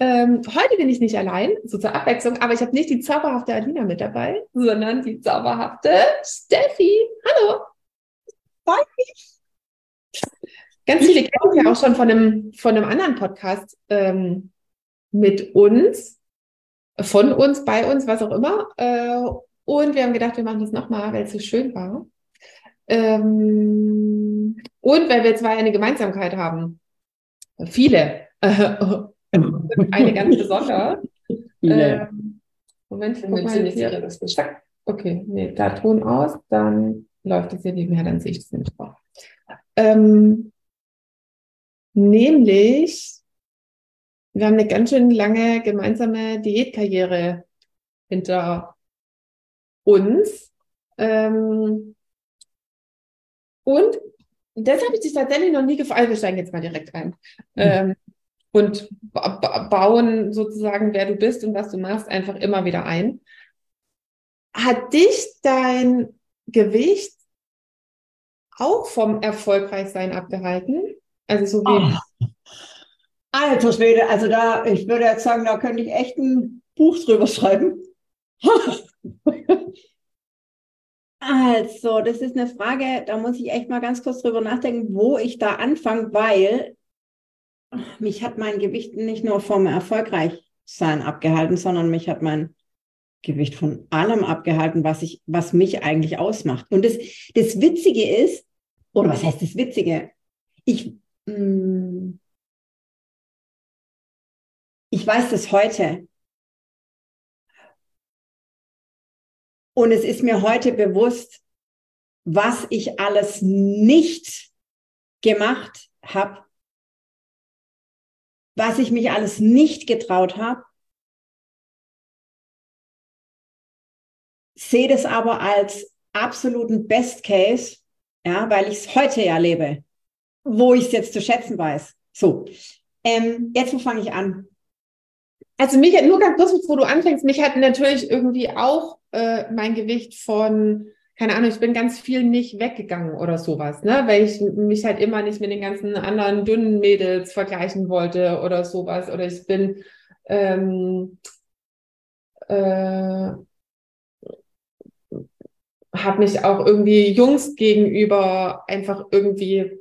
Ähm, heute bin ich nicht allein, so zur Abwechslung, aber ich habe nicht die zauberhafte Alina mit dabei, sondern die zauberhafte Steffi. Hallo. Mich. Ganz viele kennen ja auch schon von einem, von einem anderen Podcast ähm, mit uns, von uns, bei uns, was auch immer. Äh, und wir haben gedacht, wir machen das nochmal, weil es so schön war. Ähm, und weil wir zwei eine Gemeinsamkeit haben. Viele. eine ganz besondere. Ähm, Moment, ich ziemlich sicher, dass das zack. Okay, nee, da Ton aus, dann läuft das hier nebenher, dann sehe ich das nämlich auch. Ähm, nämlich, wir haben eine ganz schön lange gemeinsame Diätkarriere hinter uns. Ähm, und das habe ich dich tatsächlich noch nie gefragt. Also wir steigen jetzt mal direkt ein. Mhm. Ähm, und bauen sozusagen, wer du bist und was du machst, einfach immer wieder ein. Hat dich dein Gewicht auch vom Erfolgreichsein abgehalten? Also so wie. Oh. Alter Schwede, also da, ich würde jetzt sagen, da könnte ich echt ein Buch drüber schreiben. also, das ist eine Frage, da muss ich echt mal ganz kurz drüber nachdenken, wo ich da anfange, weil mich hat mein Gewicht nicht nur vom Erfolgreichsein abgehalten, sondern mich hat mein Gewicht von allem abgehalten, was ich, was mich eigentlich ausmacht. Und das, das Witzige ist, oder was heißt das Witzige? Ich, mm, ich weiß das heute. Und es ist mir heute bewusst, was ich alles nicht gemacht habe, was ich mich alles nicht getraut habe, sehe das aber als absoluten Best Case, ja, weil ich es heute ja lebe, wo ich es jetzt zu schätzen weiß. So, ähm, jetzt wo fange ich an? Also mich hat nur ganz kurz, bevor du anfängst, mich hat natürlich irgendwie auch äh, mein Gewicht von keine Ahnung, ich bin ganz viel nicht weggegangen oder sowas, ne? Weil ich mich halt immer nicht mit den ganzen anderen dünnen Mädels vergleichen wollte oder sowas. Oder ich bin ähm, äh, habe mich auch irgendwie Jungs gegenüber einfach irgendwie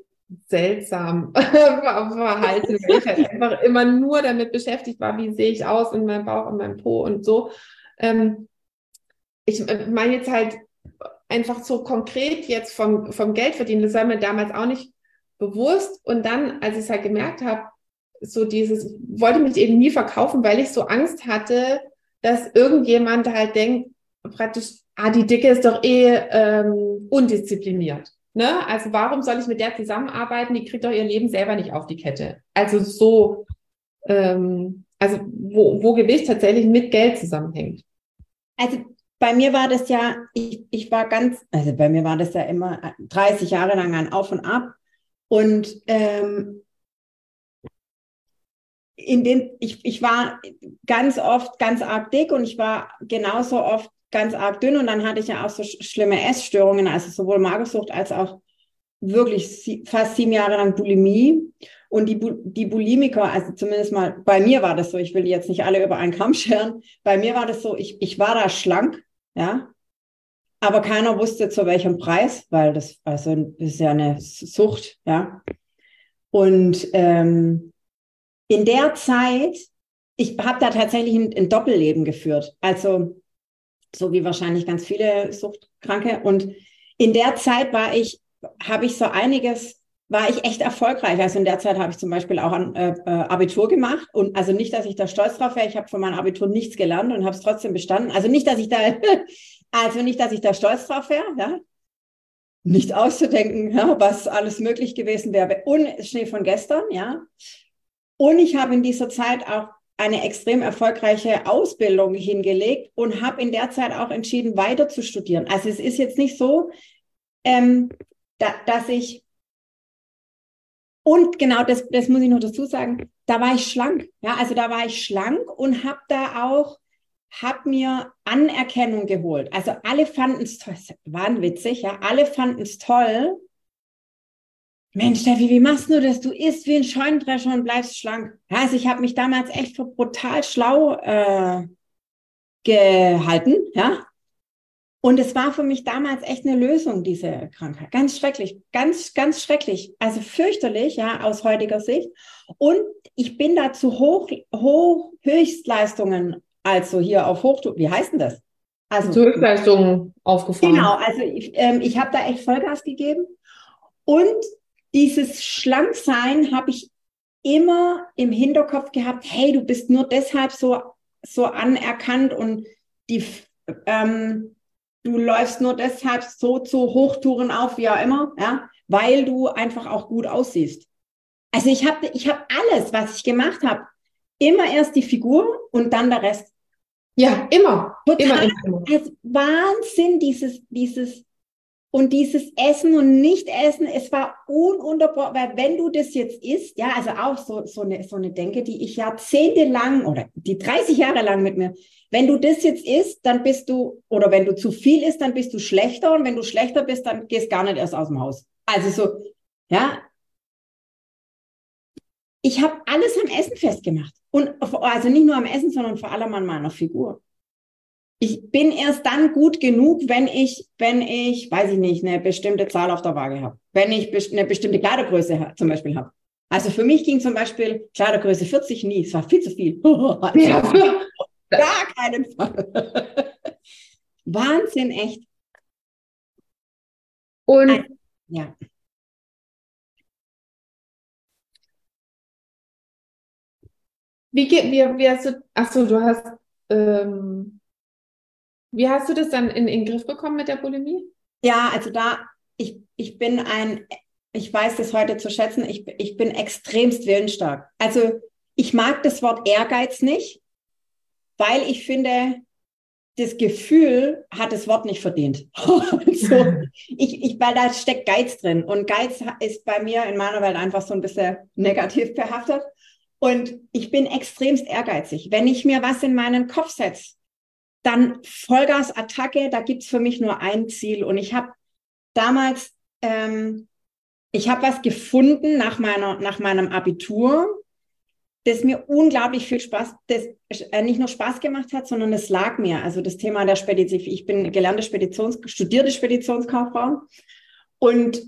seltsam verhalten, weil ich halt einfach immer nur damit beschäftigt war, wie sehe ich aus in meinem Bauch und meinem Po und so. Ähm, ich meine jetzt halt einfach so konkret jetzt vom, vom Geld verdienen, das war mir damals auch nicht bewusst. Und dann, als ich es halt gemerkt habe, so dieses, wollte mich eben nie verkaufen, weil ich so Angst hatte, dass irgendjemand halt denkt, praktisch, ah, die Dicke ist doch eh ähm, undiszipliniert. Ne? Also warum soll ich mit der zusammenarbeiten? Die kriegt doch ihr Leben selber nicht auf die Kette. Also so, ähm, also wo, wo Gewicht tatsächlich mit Geld zusammenhängt. Also bei mir war das ja, ich, ich war ganz, also bei mir war das ja immer 30 Jahre lang ein Auf und Ab. Und ähm, in den, ich, ich war ganz oft ganz arg dick und ich war genauso oft ganz arg dünn und dann hatte ich ja auch so schlimme Essstörungen, also sowohl Magersucht als auch wirklich fast sieben Jahre lang Bulimie. Und die, die Bulimiker, also zumindest mal bei mir war das so, ich will jetzt nicht alle über einen Kamm scheren, bei mir war das so, ich, ich war da schlank, ja. Aber keiner wusste zu welchem Preis, weil das, also, das ist ja eine Sucht, ja. Und ähm, in der Zeit, ich habe da tatsächlich ein, ein, Doppelleben geführt. Also, so wie wahrscheinlich ganz viele Suchtkranke. Und in der Zeit war ich, habe ich so einiges, war ich echt erfolgreich. Also in der Zeit habe ich zum Beispiel auch ein äh, äh, Abitur gemacht. Und also nicht, dass ich da stolz drauf wäre, ich habe von meinem Abitur nichts gelernt und habe es trotzdem bestanden. Also nicht, dass ich da Also nicht, dass ich da stolz drauf wäre, ja? nicht auszudenken, ja, was alles möglich gewesen wäre. Und Schnee von gestern, ja. Und ich habe in dieser Zeit auch eine extrem erfolgreiche Ausbildung hingelegt und habe in der Zeit auch entschieden, weiter zu studieren. Also es ist jetzt nicht so, ähm, da, dass ich und genau das, das muss ich noch dazu sagen, da war ich schlank. Ja, also da war ich schlank und habe da auch, habe mir Anerkennung geholt. Also alle fanden es toll, wahnwitzig, ja, alle fanden es toll. Mensch, Steffi, wie machst du das? Du isst wie ein Scheunendrescher und bleibst schlank. Ja, also ich habe mich damals echt für brutal schlau äh, gehalten, ja. Und es war für mich damals echt eine Lösung, diese Krankheit. Ganz schrecklich, ganz, ganz schrecklich. Also fürchterlich, ja, aus heutiger Sicht. Und ich bin da zu hoch, hoch Höchstleistungen, also hier auf Hoch, wie heißt denn das? Also zu Höchstleistungen aufgefahren. Genau, also ich, ähm, ich habe da echt Vollgas gegeben. Und dieses Schlanksein habe ich immer im Hinterkopf gehabt, hey, du bist nur deshalb so, so anerkannt und die, ähm, du läufst nur deshalb so zu Hochtouren auf, wie auch immer, ja, weil du einfach auch gut aussiehst. Also ich habe ich hab alles, was ich gemacht habe, immer erst die Figur und dann der Rest. Ja, immer. Total, immer, immer. Also Wahnsinn, dieses, dieses, und dieses Essen und Nicht-Essen, es war ununterbrochen, weil wenn du das jetzt isst, ja, also auch so, so, eine, so eine Denke, die ich jahrzehntelang oder die 30 Jahre lang mit mir wenn du das jetzt isst, dann bist du, oder wenn du zu viel isst, dann bist du schlechter. Und wenn du schlechter bist, dann gehst gar nicht erst aus dem Haus. Also so, ja. Ich habe alles am Essen festgemacht. Und also nicht nur am Essen, sondern vor allem an meiner Figur. Ich bin erst dann gut genug, wenn ich, wenn ich, weiß ich nicht, eine bestimmte Zahl auf der Waage habe. Wenn ich eine bestimmte Kleidergröße zum Beispiel habe. Also für mich ging zum Beispiel Kleidergröße 40 nie. Es war viel zu viel. ja. Gar keinen Fall. Wahnsinn, echt. Und Ein, ja. Wie, geht, wie, wie hast du, ach so, du hast, ähm, wie hast du das dann in, in den Griff bekommen mit der Bulimie? Ja, also da, ich, ich bin ein, ich weiß das heute zu schätzen, ich, ich bin extremst willensstark. Also ich mag das Wort Ehrgeiz nicht, weil ich finde, das Gefühl hat das Wort nicht verdient. so, ich, ich, weil da steckt Geiz drin. Und Geiz ist bei mir in meiner Welt einfach so ein bisschen negativ behaftet. Und ich bin extremst ehrgeizig. Wenn ich mir was in meinen Kopf setze, dann Vollgas-Attacke, da gibt's für mich nur ein Ziel. Und ich habe damals, ähm, ich habe was gefunden nach, meiner, nach meinem Abitur das mir unglaublich viel Spaß, das äh, nicht nur Spaß gemacht hat, sondern es lag mir. Also das Thema der Spedition. Ich bin gelernte Speditions, studierte Speditionskauffrau und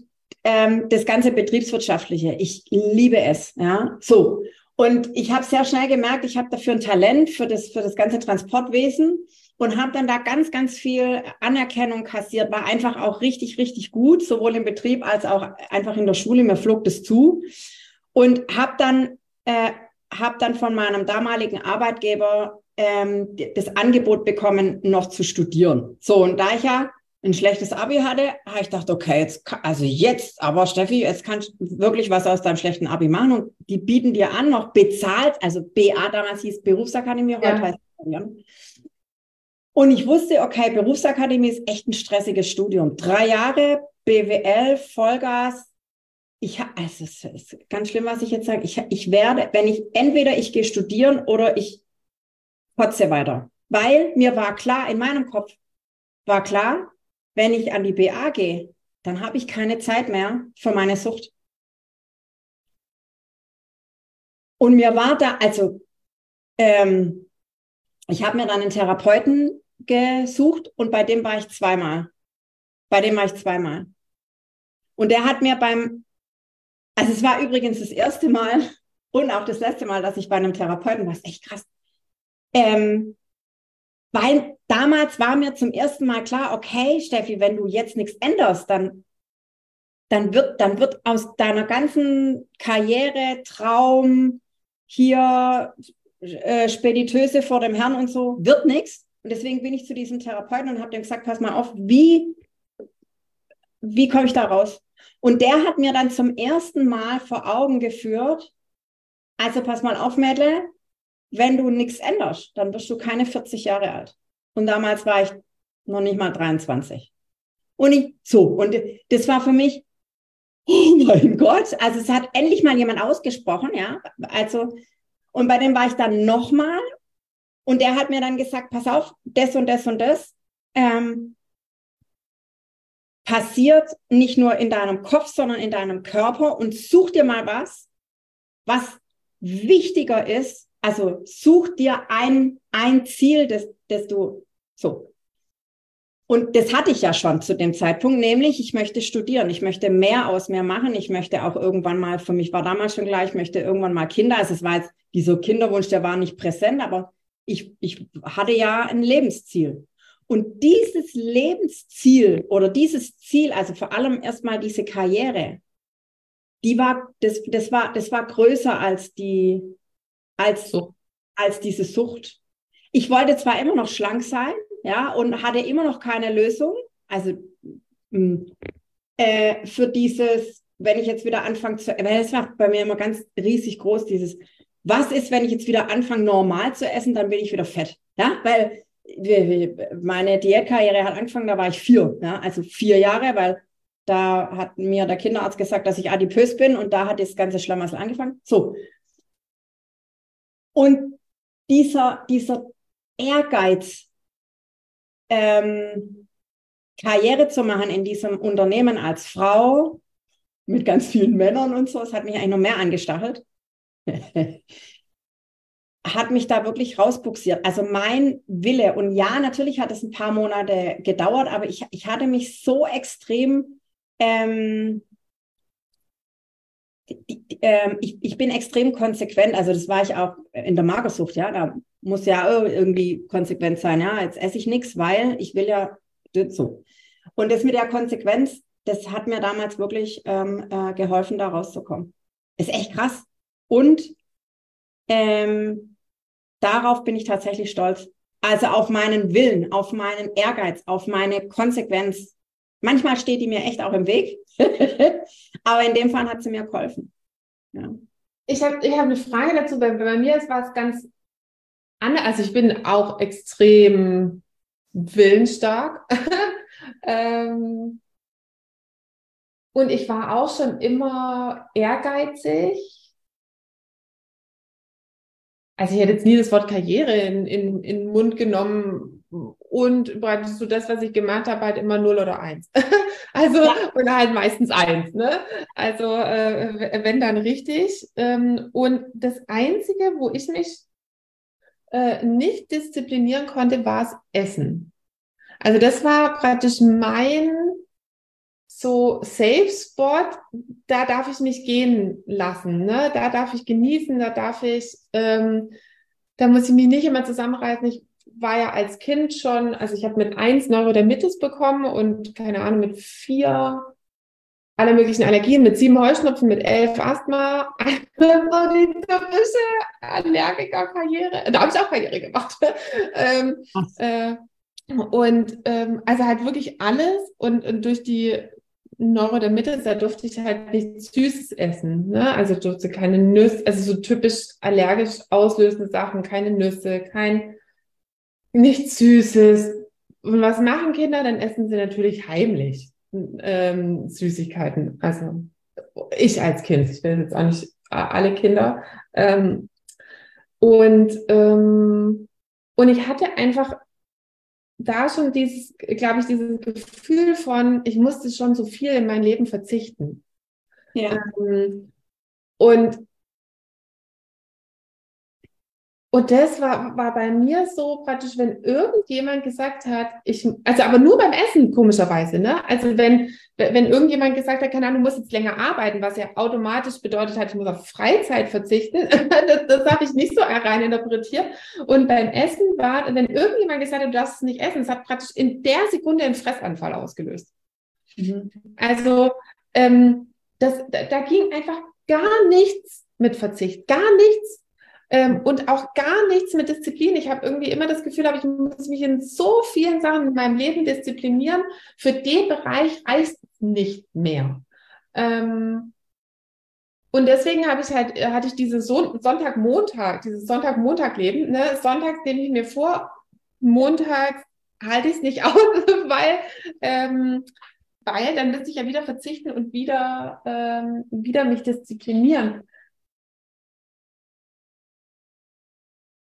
ähm, das ganze betriebswirtschaftliche. Ich liebe es. Ja, so. Und ich habe sehr schnell gemerkt, ich habe dafür ein Talent für das für das ganze Transportwesen und habe dann da ganz ganz viel Anerkennung kassiert. War einfach auch richtig richtig gut, sowohl im Betrieb als auch einfach in der Schule. Mir flog das zu und habe dann äh, habe dann von meinem damaligen Arbeitgeber ähm, das Angebot bekommen, noch zu studieren. So, und da ich ja ein schlechtes Abi hatte, habe ich gedacht, okay, jetzt, also jetzt, aber Steffi, jetzt kannst du wirklich was aus deinem schlechten Abi machen und die bieten dir an, noch bezahlt, also BA damals hieß Berufsakademie, heute ja. heißt und ich wusste, okay, Berufsakademie ist echt ein stressiges Studium. Drei Jahre BWL, Vollgas, ich also es ist ganz schlimm, was ich jetzt sage. Ich, ich werde, wenn ich entweder ich gehe studieren oder ich kotze weiter. Weil mir war klar, in meinem Kopf war klar, wenn ich an die BA gehe, dann habe ich keine Zeit mehr für meine Sucht. Und mir war da, also ähm, ich habe mir dann einen Therapeuten gesucht und bei dem war ich zweimal. Bei dem war ich zweimal. Und der hat mir beim also es war übrigens das erste Mal und auch das letzte Mal, dass ich bei einem Therapeuten war. ist echt krass. Ähm, weil damals war mir zum ersten Mal klar, okay, Steffi, wenn du jetzt nichts änderst, dann, dann wird, dann wird aus deiner ganzen Karriere, Traum, hier äh, Spediteuse vor dem Herrn und so, wird nichts. Und deswegen bin ich zu diesem Therapeuten und habe dem gesagt, pass mal auf, wie, wie komme ich da raus? Und der hat mir dann zum ersten Mal vor Augen geführt, also pass mal auf, Mädle, wenn du nichts änderst, dann wirst du keine 40 Jahre alt. Und damals war ich noch nicht mal 23. Und ich, so, und das war für mich, oh mein Gott, also es hat endlich mal jemand ausgesprochen, ja, also, und bei dem war ich dann nochmal und der hat mir dann gesagt, pass auf, das und das und das ähm, passiert nicht nur in deinem Kopf, sondern in deinem Körper und such dir mal was, was wichtiger ist. Also such dir ein, ein Ziel, das, das du so. Und das hatte ich ja schon zu dem Zeitpunkt, nämlich ich möchte studieren, ich möchte mehr aus mir machen, ich möchte auch irgendwann mal, für mich war damals schon klar, ich möchte irgendwann mal Kinder. Also es war jetzt dieser Kinderwunsch, der war nicht präsent, aber ich, ich hatte ja ein Lebensziel. Und dieses Lebensziel oder dieses Ziel, also vor allem erstmal diese Karriere, die war, das, das war, das war größer als die, als, so. als diese Sucht. Ich wollte zwar immer noch schlank sein, ja, und hatte immer noch keine Lösung. Also mh, mm, äh, für dieses, wenn ich jetzt wieder anfange zu, weil das war bei mir immer ganz riesig groß, dieses, was ist, wenn ich jetzt wieder anfange, normal zu essen, dann bin ich wieder fett. Ja, weil meine Diätkarriere hat angefangen, da war ich vier, ja, also vier Jahre, weil da hat mir der Kinderarzt gesagt, dass ich adipös bin und da hat das ganze Schlamassel angefangen. So. Und dieser, dieser Ehrgeiz, ähm, Karriere zu machen in diesem Unternehmen als Frau mit ganz vielen Männern und so, das hat mich eigentlich noch mehr angestachelt. hat mich da wirklich rausbuxiert. Also mein Wille, und ja, natürlich hat es ein paar Monate gedauert, aber ich, ich hatte mich so extrem, ähm, ähm, ich, ich bin extrem konsequent, also das war ich auch in der Magersucht, ja, da muss ja irgendwie konsequent sein, ja, jetzt esse ich nichts, weil ich will ja so. Und das mit der Konsequenz, das hat mir damals wirklich ähm, äh, geholfen, da rauszukommen. Ist echt krass. Und ähm, darauf bin ich tatsächlich stolz. Also auf meinen Willen, auf meinen Ehrgeiz, auf meine Konsequenz. Manchmal steht die mir echt auch im Weg, aber in dem Fall hat sie mir geholfen. Ja. Ich habe ich hab eine Frage dazu. Bei, bei mir war es ganz anders. Also ich bin auch extrem willensstark. ähm, und ich war auch schon immer ehrgeizig also ich hätte jetzt nie das Wort Karriere in, in, in den Mund genommen und so das, was ich gemacht habe, halt immer null oder eins. also, ja. und halt meistens eins, ne? Also, äh, wenn dann richtig. Ähm, und das Einzige, wo ich mich äh, nicht disziplinieren konnte, war das Essen. Also, das war praktisch mein so Safe Spot, da darf ich mich gehen lassen, ne? Da darf ich genießen, da darf ich, ähm, da muss ich mich nicht immer zusammenreißen. Ich war ja als Kind schon, also ich habe mit eins Neurodermitis bekommen und keine Ahnung, mit vier alle möglichen Allergien, mit sieben Heuschnupfen, mit elf Asthma, die typische Allergiker-Karriere. Da habe ich auch Karriere gemacht. ähm, äh, und ähm, also halt wirklich alles und, und durch die Neurodermitis, da durfte ich halt nichts Süßes essen. Ne? Also durfte keine Nüsse, also so typisch allergisch auslösende Sachen, keine Nüsse, kein nichts Süßes. Und was machen Kinder? Dann essen sie natürlich heimlich ähm, Süßigkeiten. Also ich als Kind, ich will jetzt auch nicht alle Kinder. Ähm, und, ähm, und ich hatte einfach da schon dieses, glaube ich, dieses Gefühl von, ich musste schon so viel in mein Leben verzichten. Ja. Ähm, und und das war, war bei mir so praktisch, wenn irgendjemand gesagt hat, ich, also aber nur beim Essen, komischerweise, ne? Also wenn, wenn irgendjemand gesagt hat, keine Ahnung, du musst jetzt länger arbeiten, was ja automatisch bedeutet hat, ich muss auf Freizeit verzichten, das, das habe ich nicht so rein interpretiert. Und beim Essen war, wenn irgendjemand gesagt hat, du darfst es nicht essen, es hat praktisch in der Sekunde einen Fressanfall ausgelöst. Mhm. Also ähm, das, da, da ging einfach gar nichts mit Verzicht, gar nichts. Ähm, und auch gar nichts mit Disziplin. Ich habe irgendwie immer das Gefühl, ich muss mich in so vielen Sachen in meinem Leben disziplinieren. Für den Bereich reicht es nicht mehr. Ähm, Und deswegen habe ich halt, hatte ich dieses Sonntag-Montag, dieses Sonntag-Montag-Leben. Ne? Sonntags nehme ich mir vor, montags halte ich es nicht aus, weil, ähm, weil dann müsste ich ja wieder verzichten und wieder, ähm, wieder mich disziplinieren.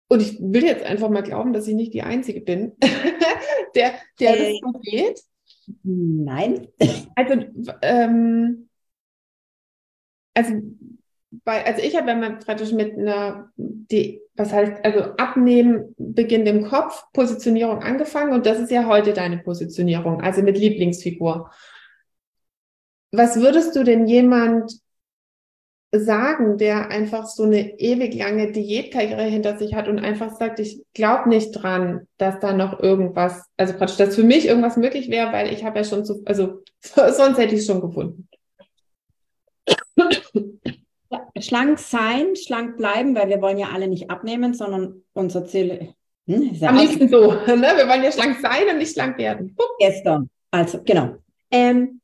Und ich will jetzt einfach mal glauben, dass ich nicht die Einzige bin, der, der äh, das so geht. Nein. Also, ähm, also, bei, also ich habe ja praktisch mit einer, die, was heißt, also Abnehmen beginnt im Kopf, Positionierung angefangen und das ist ja heute deine Positionierung, also mit Lieblingsfigur. Was würdest du denn jemand sagen, der einfach so eine ewig lange Diätkarriere hinter sich hat und einfach sagt, ich glaube nicht dran, dass da noch irgendwas, also praktisch, dass für mich irgendwas möglich wäre, weil ich habe ja schon zu, also sonst hätte ich es schon gefunden. Schlank sein, schlank bleiben, weil wir wollen ja alle nicht abnehmen, sondern unser Ziel hm, ja Am liebsten so, ne? Wir wollen ja schlank sein und nicht schlank werden. Gestern. Also, genau. Ähm,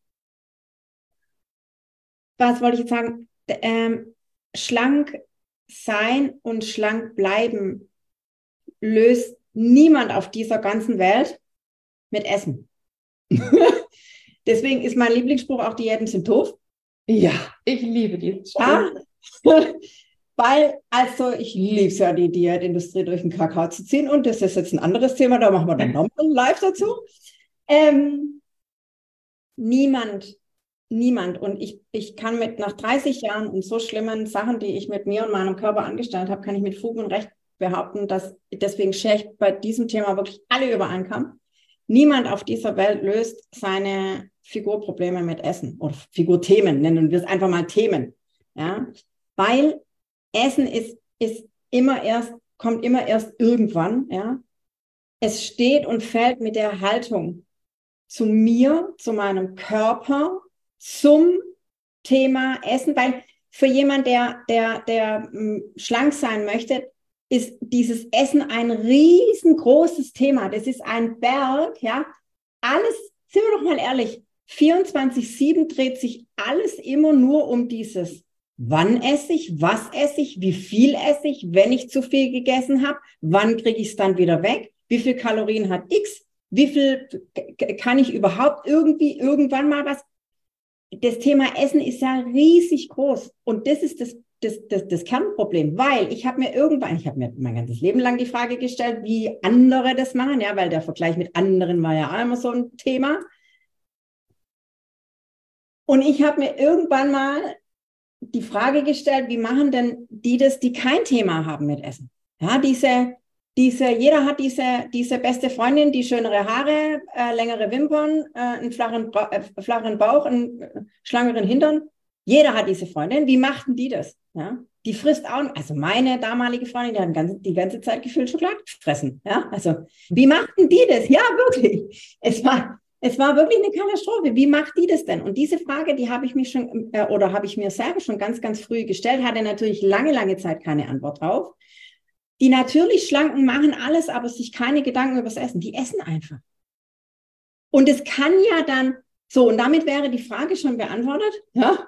was wollte ich jetzt sagen? Ähm, schlank sein und schlank bleiben löst niemand auf dieser ganzen Welt mit Essen. Deswegen ist mein Lieblingsspruch auch Diäten sind doof. Ja, ich liebe die. Ja? Weil, also ich liebe es ja, die Diätindustrie durch den Kakao zu ziehen. Und das ist jetzt ein anderes Thema, da machen wir dann nochmal live dazu. Ähm, niemand niemand. Und ich, ich kann mit nach 30 Jahren und so schlimmen Sachen, die ich mit mir und meinem Körper angestellt habe, kann ich mit Fug und Recht behaupten, dass deswegen schere ich bei diesem Thema wirklich alle über einen Kamm. Niemand auf dieser Welt löst seine Figurprobleme mit Essen oder Figurthemen, nennen wir es einfach mal Themen. Ja? Weil Essen ist, ist immer erst, kommt immer erst irgendwann, ja. Es steht und fällt mit der Haltung zu mir, zu meinem Körper, zum Thema Essen, weil für jemand, der, der, der hm, schlank sein möchte, ist dieses Essen ein riesengroßes Thema. Das ist ein Berg, ja. Alles, sind wir doch mal ehrlich, 24-7 dreht sich alles immer nur um dieses, wann esse ich, was esse ich, wie viel esse ich, wenn ich zu viel gegessen habe, wann kriege ich es dann wieder weg, wie viel Kalorien hat X, wie viel kann ich überhaupt irgendwie irgendwann mal was das Thema Essen ist ja riesig groß. Und das ist das, das, das, das Kernproblem, weil ich habe mir irgendwann, ich habe mir mein ganzes Leben lang die Frage gestellt, wie andere das machen, ja, weil der Vergleich mit anderen war ja immer so ein Thema. Und ich habe mir irgendwann mal die Frage gestellt, wie machen denn die das, die kein Thema haben mit Essen? Ja, diese diese, jeder hat diese, diese beste Freundin, die schönere Haare, äh, längere Wimpern, äh, einen flachen, äh, flachen Bauch, einen äh, schlangeren Hintern. Jeder hat diese Freundin. Wie machten die das? Ja? Die frisst auch, also meine damalige Freundin, die hat ganze, die ganze Zeit gefühlt Schokolade gefressen. Ja? Also, wie machten die das? Ja, wirklich. Es war, es war wirklich eine Katastrophe. Wie macht die das denn? Und diese Frage, die habe ich mich schon, äh, oder habe ich mir selber schon ganz, ganz früh gestellt, hatte natürlich lange, lange Zeit keine Antwort drauf. Die natürlich Schlanken machen alles, aber sich keine Gedanken über das Essen. Die essen einfach. Und es kann ja dann, so, und damit wäre die Frage schon beantwortet. Ja,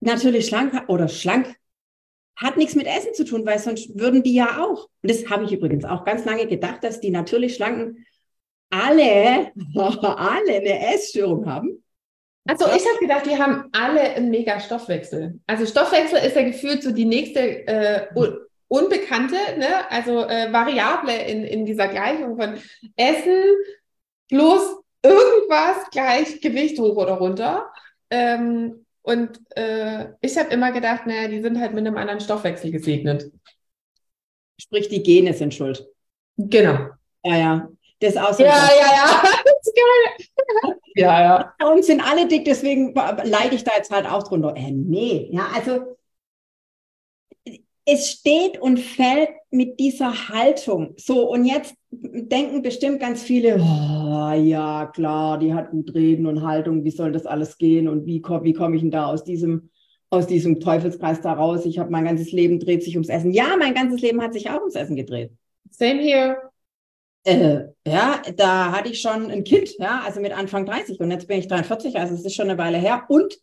natürlich schlank oder schlank hat nichts mit Essen zu tun, weil sonst würden die ja auch. Und das habe ich übrigens auch ganz lange gedacht, dass die natürlich Schlanken alle, alle eine Essstörung haben. Also ich habe gedacht, die haben alle einen mega Stoffwechsel. Also Stoffwechsel ist ja gefühlt so die nächste äh, Unbekannte, ne? also äh, Variable in, in dieser Gleichung von Essen plus irgendwas gleich Gewicht hoch oder runter. Ähm, und äh, ich habe immer gedacht, naja, die sind halt mit einem anderen Stoffwechsel gesegnet. Sprich, die Gene sind schuld. Genau. Ja, ja. Das ist auch so. Ja, ja, ja. Das ist geil. ja, ja. Bei uns sind alle dick, deswegen leide ich da jetzt halt auch drunter. Äh, nee, ja, also es steht und fällt mit dieser Haltung. So, und jetzt denken bestimmt ganz viele, oh, ja, klar, die hat gut reden und Haltung, wie soll das alles gehen und wie, wie komme ich denn da aus diesem, aus diesem Teufelskreis da raus? Ich habe mein ganzes Leben dreht sich ums Essen. Ja, mein ganzes Leben hat sich auch ums Essen gedreht. Same here. Äh, ja, da hatte ich schon ein Kind, ja, also mit Anfang 30 und jetzt bin ich 43, also es ist schon eine Weile her. Und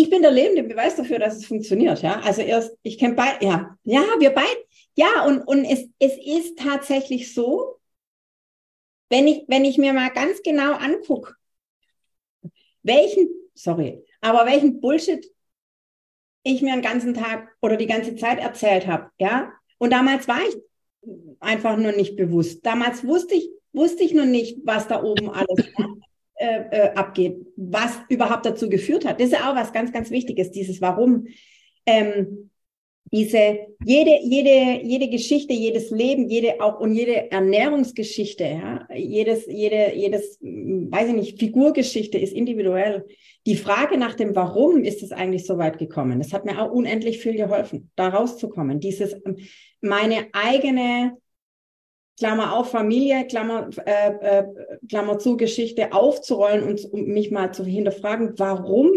ich bin der lebende Beweis dafür, dass es funktioniert. Ja, also erst, ich kenne beide, ja, ja, wir beide, ja, und, und es, es ist tatsächlich so, wenn ich, wenn ich mir mal ganz genau angucke, welchen, sorry, aber welchen Bullshit ich mir den ganzen Tag oder die ganze Zeit erzählt habe, ja, und damals war ich einfach nur nicht bewusst. Damals wusste ich, wusste ich nur nicht, was da oben alles äh, äh, abgeht, was überhaupt dazu geführt hat. Das ist ja auch was ganz, ganz Wichtiges, dieses Warum. Ähm, diese, jede, jede, jede Geschichte, jedes Leben, jede auch und jede Ernährungsgeschichte, ja, jedes, jede, jedes, weiß ich nicht, Figurgeschichte ist individuell. Die Frage nach dem Warum ist es eigentlich so weit gekommen? Das hat mir auch unendlich viel geholfen, da rauszukommen. Dieses, meine eigene Klammer auf Familie, Klammer, äh, äh, Klammer zu Geschichte aufzurollen und um mich mal zu hinterfragen, warum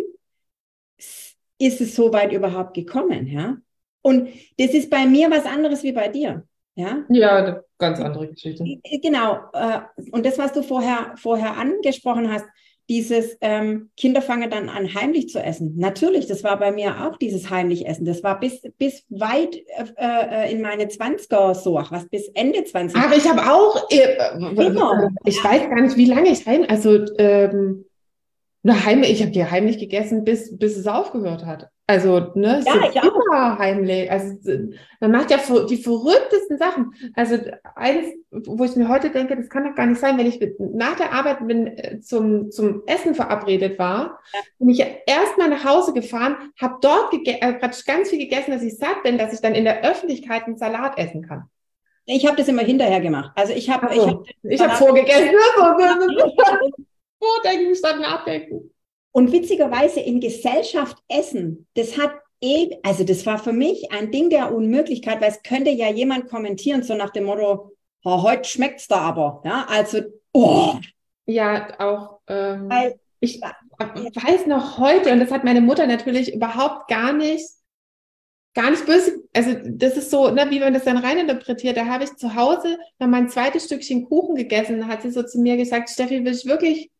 ist es so weit überhaupt gekommen, ja? Und das ist bei mir was anderes wie bei dir, ja? Ja, eine ganz andere Geschichte. Genau. Äh, und das, was du vorher, vorher angesprochen hast, dieses ähm, Kinder fangen dann an, heimlich zu essen. Natürlich, das war bei mir auch dieses heimlich Essen. Das war bis, bis weit äh, äh in meine 20er so, ach was, bis Ende 20. Aber ich habe auch, äh, ich weiß gar nicht, wie lange ich heim, also ähm, heimlich, ich habe die heimlich gegessen, bis, bis es aufgehört hat. Also, ne, ja, so immer heimlich. Also, man macht ja die verrücktesten Sachen. Also, eins, wo ich mir heute denke, das kann doch gar nicht sein, wenn ich nach der Arbeit bin, äh, zum, zum Essen verabredet war, ja. bin ich erstmal nach Hause gefahren, habe dort äh, ganz viel gegessen, dass ich satt bin, dass ich dann in der Öffentlichkeit einen Salat essen kann. Ich habe das immer hinterher gemacht. Also ich habe so. ich habe hab vorgegessen. Vordenken statt nachdenken. Und witzigerweise in Gesellschaft essen, das hat eh, also das war für mich ein Ding der Unmöglichkeit, weil es könnte ja jemand kommentieren, so nach dem Motto, oh, heute schmeckt's da aber. Ja, also, oh. Ja, auch, ähm, weil, ich weiß noch heute, und das hat meine Mutter natürlich überhaupt gar nicht, gar nicht böse, also das ist so, ne, wie man das dann reininterpretiert, da habe ich zu Hause noch mein zweites Stückchen Kuchen gegessen, da hat sie so zu mir gesagt, Steffi, will ich wirklich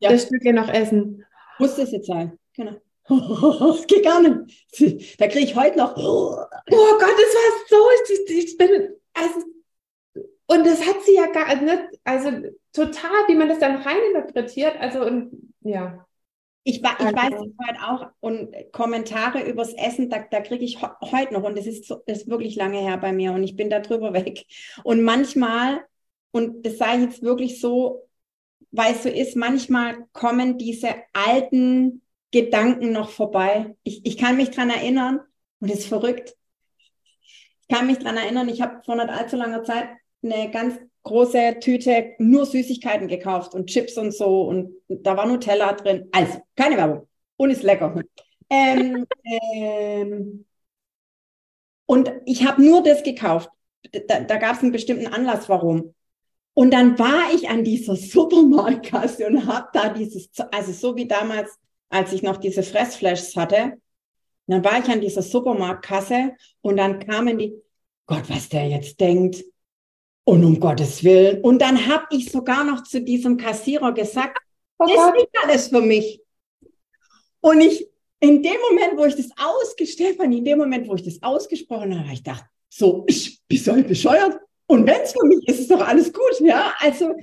ja. das Stückchen noch essen? Muss das jetzt sein? Genau. das geht gar nicht. Da kriege ich heute noch. Oh Gott, das war so. Ich, ich bin. Also, und das hat sie ja gar nicht. Also total, wie man das dann reininterpretiert. Also, und ja. Ich, ich also. weiß halt auch, und Kommentare übers Essen, da, da kriege ich heute noch, und das ist, das ist wirklich lange her bei mir, und ich bin da drüber weg. Und manchmal, und das sage ich jetzt wirklich so, weil es so ist, manchmal kommen diese alten Gedanken noch vorbei. Ich, ich kann mich dran erinnern, und ist verrückt. Ich kann mich dran erinnern, ich habe vor nicht allzu langer Zeit eine ganz große Tüte nur Süßigkeiten gekauft und Chips und so und da war Nutella drin. Also, keine Werbung. Und ist lecker. Ähm, ähm, und ich habe nur das gekauft. Da, da gab es einen bestimmten Anlass, warum. Und dann war ich an dieser Supermarktkasse und habe da dieses, also so wie damals, als ich noch diese Fressflashs hatte, dann war ich an dieser Supermarktkasse und dann kamen die, Gott, was der jetzt denkt. Und um Gottes Willen. Und dann habe ich sogar noch zu diesem Kassierer gesagt, oh das ist nicht alles für mich. Und ich, in dem Moment, wo ich das ausgestellt habe, in dem Moment, wo ich das ausgesprochen habe, ich dachte, so, ich bin so bescheuert. Und wenn es für mich ist, ist doch alles gut. Ja, also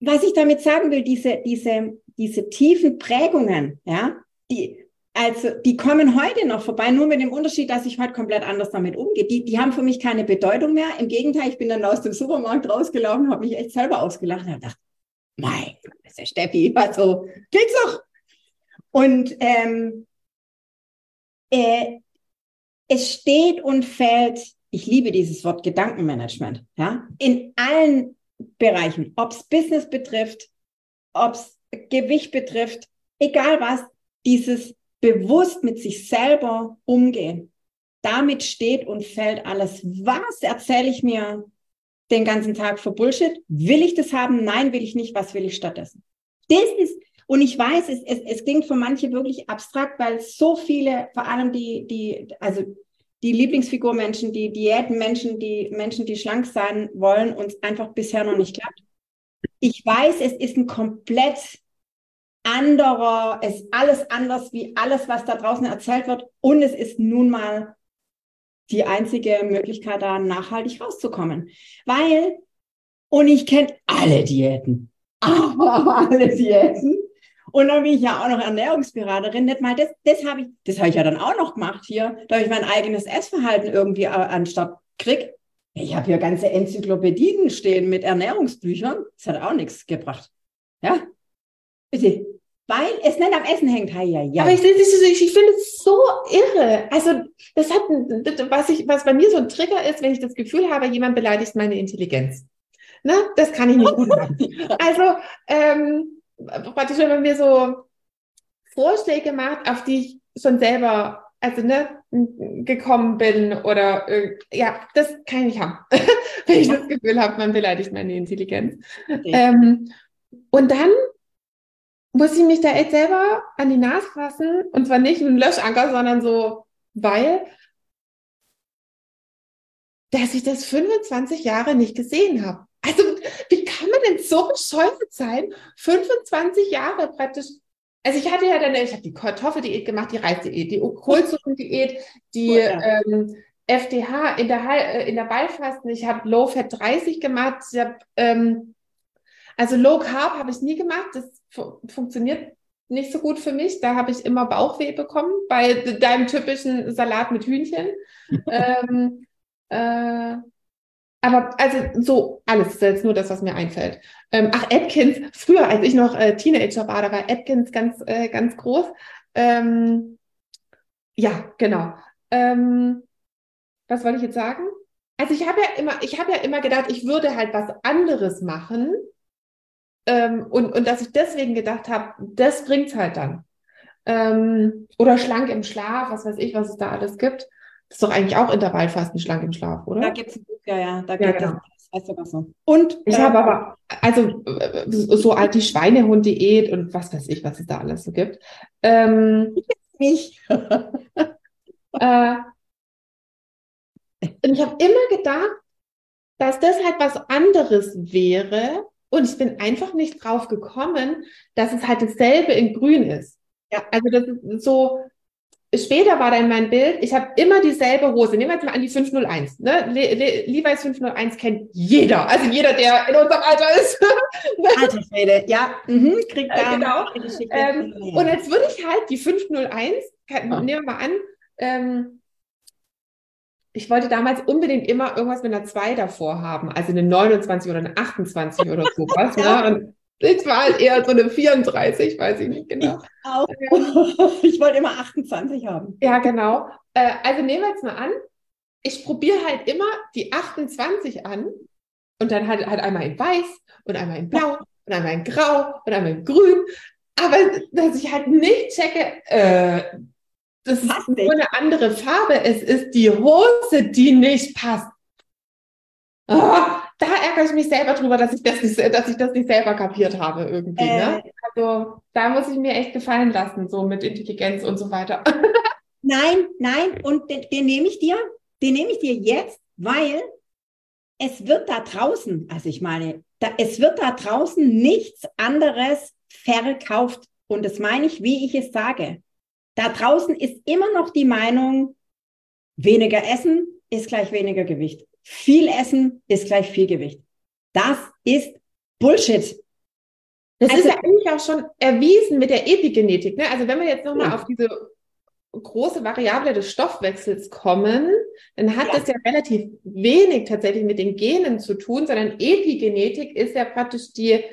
was ich damit sagen will, diese, diese, diese tiefen Prägungen, ja, die, also die kommen heute noch vorbei, nur mit dem Unterschied, dass ich heute komplett anders damit umgehe. Die, die haben für mich keine Bedeutung mehr. Im Gegenteil, ich bin dann aus dem Supermarkt rausgelaufen, habe mich echt selber ausgelacht und habe gedacht, mein Gott, ist der Steffi, also geht's doch. Und ähm, äh, es steht und fällt ich liebe dieses Wort Gedankenmanagement, ja, in allen Bereichen, ob es Business betrifft, ob es Gewicht betrifft, egal was, dieses bewusst mit sich selber umgehen. Damit steht und fällt alles. Was erzähle ich mir den ganzen Tag für Bullshit? Will ich das haben? Nein, will ich nicht. Was will ich stattdessen? Das ist, und ich weiß, es, es, es klingt für manche wirklich abstrakt, weil so viele, vor allem die, die, also die Lieblingsfigur-Menschen, die Diäten-Menschen, die Menschen, die schlank sein wollen und es einfach bisher noch nicht klappt. Ich weiß, es ist ein komplett anderer, es ist alles anders wie alles, was da draußen erzählt wird. Und es ist nun mal die einzige Möglichkeit, da nachhaltig rauszukommen. Weil, und ich kenne alle Diäten, alle Diäten. Und dann bin ich ja auch noch Ernährungsberaterin. Nicht mal das, das habe ich, das habe ich ja dann auch noch gemacht hier, da ich mein eigenes Essverhalten irgendwie äh, anstatt krieg. Ich habe hier ganze Enzyklopädien stehen mit Ernährungsbüchern. Das hat auch nichts gebracht. Ja? Bitte. Weil es nicht am Essen hängt. Ja, ja. Aber ich, ich, ich finde es so irre. Also, das hat, was, ich, was bei mir so ein Trigger ist, wenn ich das Gefühl habe, jemand beleidigt meine Intelligenz. Ne? Das kann ich nicht gut machen. Also, ähm, praktisch, wenn man mir so Vorschläge macht, auf die ich schon selber also ne, gekommen bin oder ja, das kann ich haben, wenn ich das Gefühl habe, man beleidigt meine Intelligenz. Okay. Ähm, und dann muss ich mich da echt selber an die Nase fassen und zwar nicht mit einem Löschanker, sondern so, weil, dass ich das 25 Jahre nicht gesehen habe. Also, wie denn so bescheuert sein, 25 Jahre praktisch also ich hatte ja dann, ich habe die Kartoffeldiät gemacht, die Reisdiät, die Kohlsuppendiät, die oh, ja. ähm, FDH in der, äh, in der Ballfasten, ich habe Low Fat 30 gemacht, ich habe ähm, also Low Carb habe ich nie gemacht. Das fu funktioniert nicht so gut für mich. Da habe ich immer Bauchweh bekommen bei deinem typischen Salat mit Hühnchen. ähm, äh, aber also so alles, ist jetzt nur das, was mir einfällt. Ähm, ach, Atkins, früher, als ich noch äh, Teenager war, da war Atkins ganz, äh, ganz groß. Ähm, ja, genau. Ähm, was wollte ich jetzt sagen? Also ich habe ja immer, ich habe ja immer gedacht, ich würde halt was anderes machen, ähm, und, und dass ich deswegen gedacht habe, das bringt's halt dann. Ähm, oder schlank im Schlaf, was weiß ich, was es da alles gibt. Das ist doch eigentlich auch Intervallfasten schlank im Schlaf, oder? Da gibt es ein Buch, ja, ja. Da ja, gibt genau. das heißt sogar so. Und ich äh, habe aber, also so alt die Schweinehund-Diät und was weiß ich, was es da alles so gibt. Ähm, nicht. äh, und ich habe immer gedacht, dass das halt was anderes wäre, und ich bin einfach nicht drauf gekommen, dass es halt dasselbe in Grün ist. Ja, also das ist so, später war dann mein Bild, ich habe immer dieselbe Hose. Nehmen wir jetzt mal an die 501. Ne? Le Le Levi's 501 kennt jeder. Also jeder, der in unserem Alter ist. Alter Schwede, ja. Mhm, kriegt da äh, genau. Ähm, und jetzt würde ich halt die 501, kann, oh. nehmen wir mal an, ähm, ich wollte damals unbedingt immer irgendwas mit einer 2 davor haben, also eine 29 oder eine 28 oder sowas. ne? Und ich war halt eher so eine 34, weiß ich nicht genau. Ich auch. Ich wollte immer 28 haben. Ja, genau. Äh, also nehmen wir jetzt mal an, ich probiere halt immer die 28 an und dann halt, halt einmal in weiß und einmal in blau und einmal in grau und einmal in grün. Aber dass ich halt nicht checke, äh, das ist nur eine andere Farbe. Es ist die Hose, die nicht passt. Oh, da ärgere ich mich selber drüber, dass ich das nicht, dass ich das nicht selber kapiert habe irgendwie. Ne? Äh, ne? Also da muss ich mir echt gefallen lassen, so mit Intelligenz und so weiter. nein, nein, und den, den nehme ich dir, den nehme ich dir jetzt, weil es wird da draußen, also ich meine, da, es wird da draußen nichts anderes verkauft. Und das meine ich, wie ich es sage. Da draußen ist immer noch die Meinung, weniger Essen ist gleich weniger Gewicht. Viel Essen ist gleich viel Gewicht. Das ist Bullshit. Das also, ist ja eigentlich auch schon erwiesen mit der Epigenetik. Ne? Also wenn wir jetzt nochmal ja. auf diese große Variable des Stoffwechsels kommen, dann hat ja. das ja relativ wenig tatsächlich mit den Genen zu tun, sondern Epigenetik ist ja praktisch die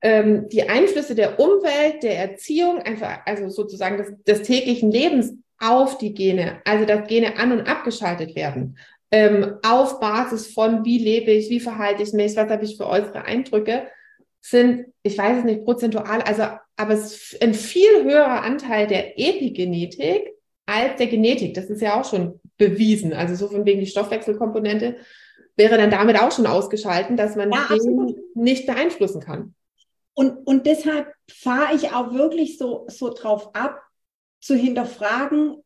ähm, die Einflüsse der Umwelt, der Erziehung, einfach, also sozusagen des, des täglichen Lebens auf die Gene, also dass Gene an- und abgeschaltet werden, ähm, auf Basis von, wie lebe ich, wie verhalte ich mich, was habe ich für äußere Eindrücke, sind, ich weiß es nicht, prozentual, also, aber es ist ein viel höherer Anteil der Epigenetik als der Genetik. Das ist ja auch schon bewiesen. Also so von wegen die Stoffwechselkomponente wäre dann damit auch schon ausgeschalten, dass man ja, den nicht beeinflussen kann. Und, und deshalb fahre ich auch wirklich so, so drauf ab, zu hinterfragen,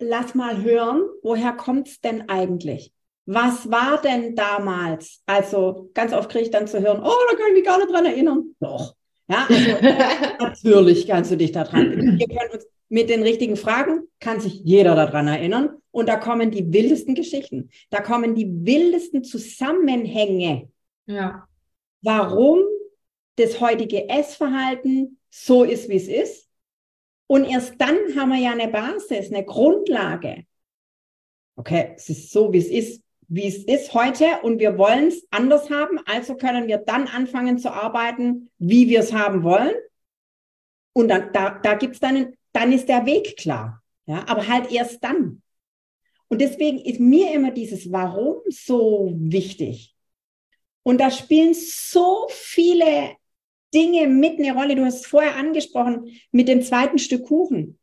lass mal hören, woher kommt es denn eigentlich? Was war denn damals? Also ganz oft kriege ich dann zu hören, oh, da kann ich mich gar nicht dran erinnern. Doch. Ja, also, natürlich kannst du dich daran. Wir können uns mit den richtigen Fragen kann sich jeder daran erinnern. Und da kommen die wildesten Geschichten. Da kommen die wildesten Zusammenhänge. Ja. Warum das heutige Essverhalten so ist, wie es ist. Und erst dann haben wir ja eine Basis, eine Grundlage. Okay, es ist so, wie es ist, wie es ist heute und wir wollen es anders haben. Also können wir dann anfangen zu arbeiten, wie wir es haben wollen. Und dann, da, da gibt es dann, dann ist der Weg klar. Ja, aber halt erst dann. Und deswegen ist mir immer dieses Warum so wichtig. Und da spielen so viele Dinge mit eine Rolle. Du hast es vorher angesprochen mit dem zweiten Stück Kuchen.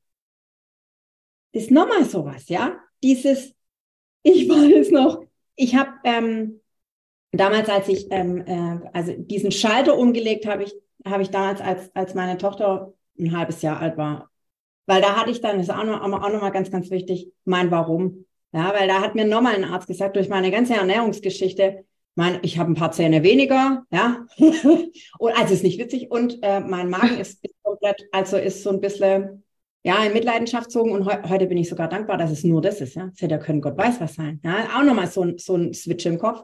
Das ist nochmal sowas, ja? Dieses, ich weiß noch, ich habe ähm, damals, als ich ähm, äh, also diesen Schalter umgelegt habe, ich habe ich damals, als als meine Tochter ein halbes Jahr alt war, weil da hatte ich dann, das ist auch noch, auch noch ganz, ganz wichtig, mein Warum. Ja, weil da hat mir nochmal ein Arzt gesagt, durch meine ganze Ernährungsgeschichte, mein, ich habe ein paar Zähne weniger, ja, und also ist nicht witzig und äh, mein Magen ist, ist komplett, also ist so ein bisschen ja, in Mitleidenschaft zogen und he heute bin ich sogar dankbar, dass es nur das ist. Ja, es hätte ja können Gott weiß was sein. Ja, auch nochmal so ein, so ein Switch im Kopf.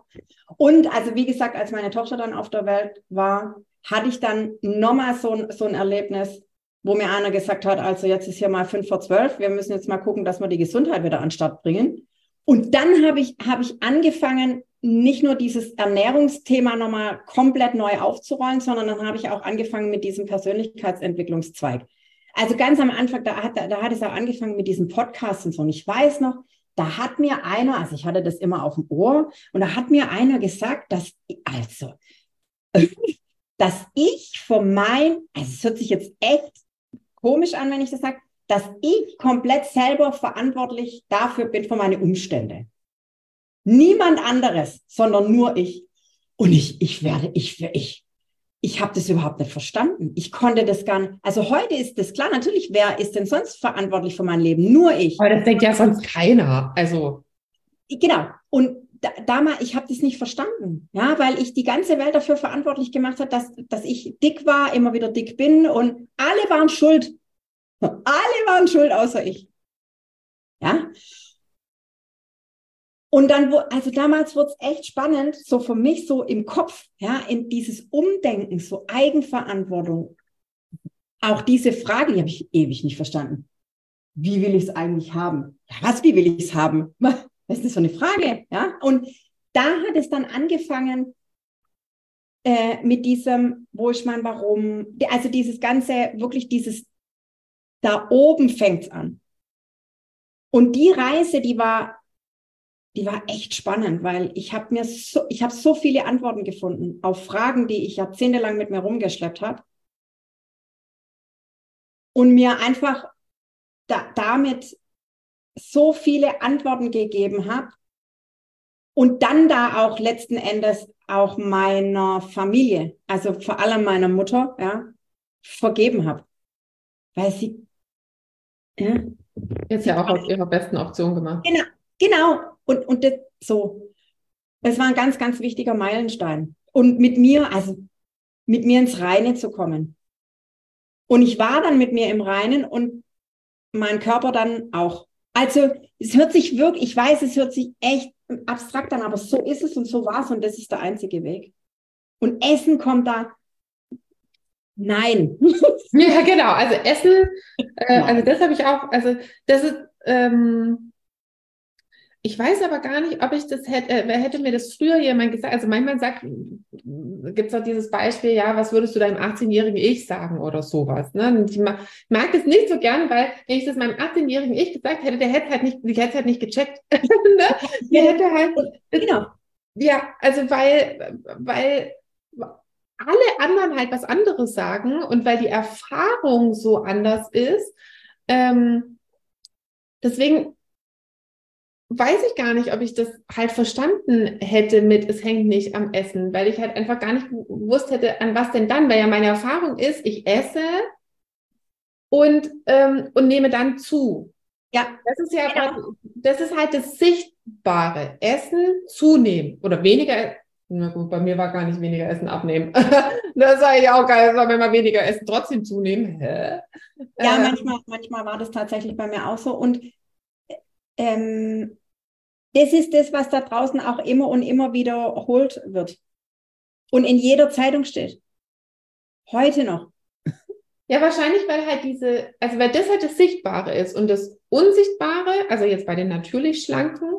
Und also wie gesagt, als meine Tochter dann auf der Welt war, hatte ich dann nochmal so ein, so ein Erlebnis, wo mir einer gesagt hat, also jetzt ist hier mal fünf vor zwölf, wir müssen jetzt mal gucken, dass wir die Gesundheit wieder an Start bringen. Und dann habe ich, habe ich angefangen, nicht nur dieses Ernährungsthema nochmal komplett neu aufzurollen, sondern dann habe ich auch angefangen mit diesem Persönlichkeitsentwicklungszweig. Also ganz am Anfang, da hat, da hat es auch angefangen mit diesem Podcast und so. Und ich weiß noch, da hat mir einer, also ich hatte das immer auf dem Ohr, und da hat mir einer gesagt, dass, also, dass ich von mein, also es hört sich jetzt echt komisch an, wenn ich das sage, dass ich komplett selber verantwortlich dafür bin für meine Umstände. Niemand anderes, sondern nur ich. Und ich, ich werde, ich, ich, ich habe das überhaupt nicht verstanden. Ich konnte das gar nicht. Also heute ist das klar. Natürlich, wer ist denn sonst verantwortlich für mein Leben? Nur ich. Aber das denkt ja sonst keiner. Also genau. Und da, damals, ich habe das nicht verstanden, ja, weil ich die ganze Welt dafür verantwortlich gemacht habe, dass, dass ich dick war, immer wieder dick bin und alle waren schuld. Alle waren schuld, außer ich. Ja. Und dann, also damals wurde es echt spannend, so für mich so im Kopf, ja, in dieses Umdenken, so Eigenverantwortung. Auch diese Frage, die habe ich ewig nicht verstanden. Wie will ich es eigentlich haben? Ja, was, wie will ich es haben? Was ist das für eine Frage? Ja, und da hat es dann angefangen äh, mit diesem, wo ich mein Warum, also dieses ganze, wirklich dieses, da oben fängt es an. Und die Reise, die war die war echt spannend, weil ich habe mir so, ich habe so viele Antworten gefunden auf Fragen, die ich jahrzehntelang mit mir rumgeschleppt habe. Und mir einfach da, damit so viele Antworten gegeben habe und dann da auch letzten Endes auch meiner Familie, also vor allem meiner Mutter, ja, vergeben habe. Weil sie ja, jetzt ja auch aus ihrer besten Option gemacht. Genau, genau. Und, und das, so, das war ein ganz, ganz wichtiger Meilenstein. Und mit mir, also mit mir ins Reine zu kommen. Und ich war dann mit mir im Reinen und mein Körper dann auch. Also es hört sich wirklich, ich weiß, es hört sich echt abstrakt an, aber so ist es und so war es und das ist der einzige Weg. Und Essen kommt da. Nein. ja, genau. Also Essen, äh, also das habe ich auch, also das ist, ähm, ich weiß aber gar nicht, ob ich das hätte, äh, wer hätte mir das früher jemand gesagt? Also manchmal sagt, gibt es auch dieses Beispiel, ja, was würdest du deinem 18-jährigen Ich sagen oder sowas. Ne? Und ich mag, mag das nicht so gern, weil wenn ich das meinem 18-jährigen Ich gesagt hätte, der hätte halt nicht, die hätte halt nicht gecheckt. ne? Der hätte halt, genau. Ja, also weil, weil alle anderen halt was anderes sagen und weil die Erfahrung so anders ist. Ähm, deswegen weiß ich gar nicht, ob ich das halt verstanden hätte mit, es hängt nicht am Essen, weil ich halt einfach gar nicht gewusst hätte, an was denn dann, weil ja meine Erfahrung ist, ich esse und, ähm, und nehme dann zu. Ja, das ist ja, genau. das ist halt das Sichtbare. Essen, zunehmen oder weniger, Na gut, bei mir war gar nicht weniger Essen abnehmen. das sage ich auch geil, wenn wir weniger essen, trotzdem zunehmen. Hä? Ja, äh, manchmal, manchmal war das tatsächlich bei mir auch so. Und ähm, das ist das, was da draußen auch immer und immer wiederholt wird. Und in jeder Zeitung steht. Heute noch. Ja, wahrscheinlich, weil halt diese, also weil das halt das Sichtbare ist und das Unsichtbare, also jetzt bei den natürlich Schlanken,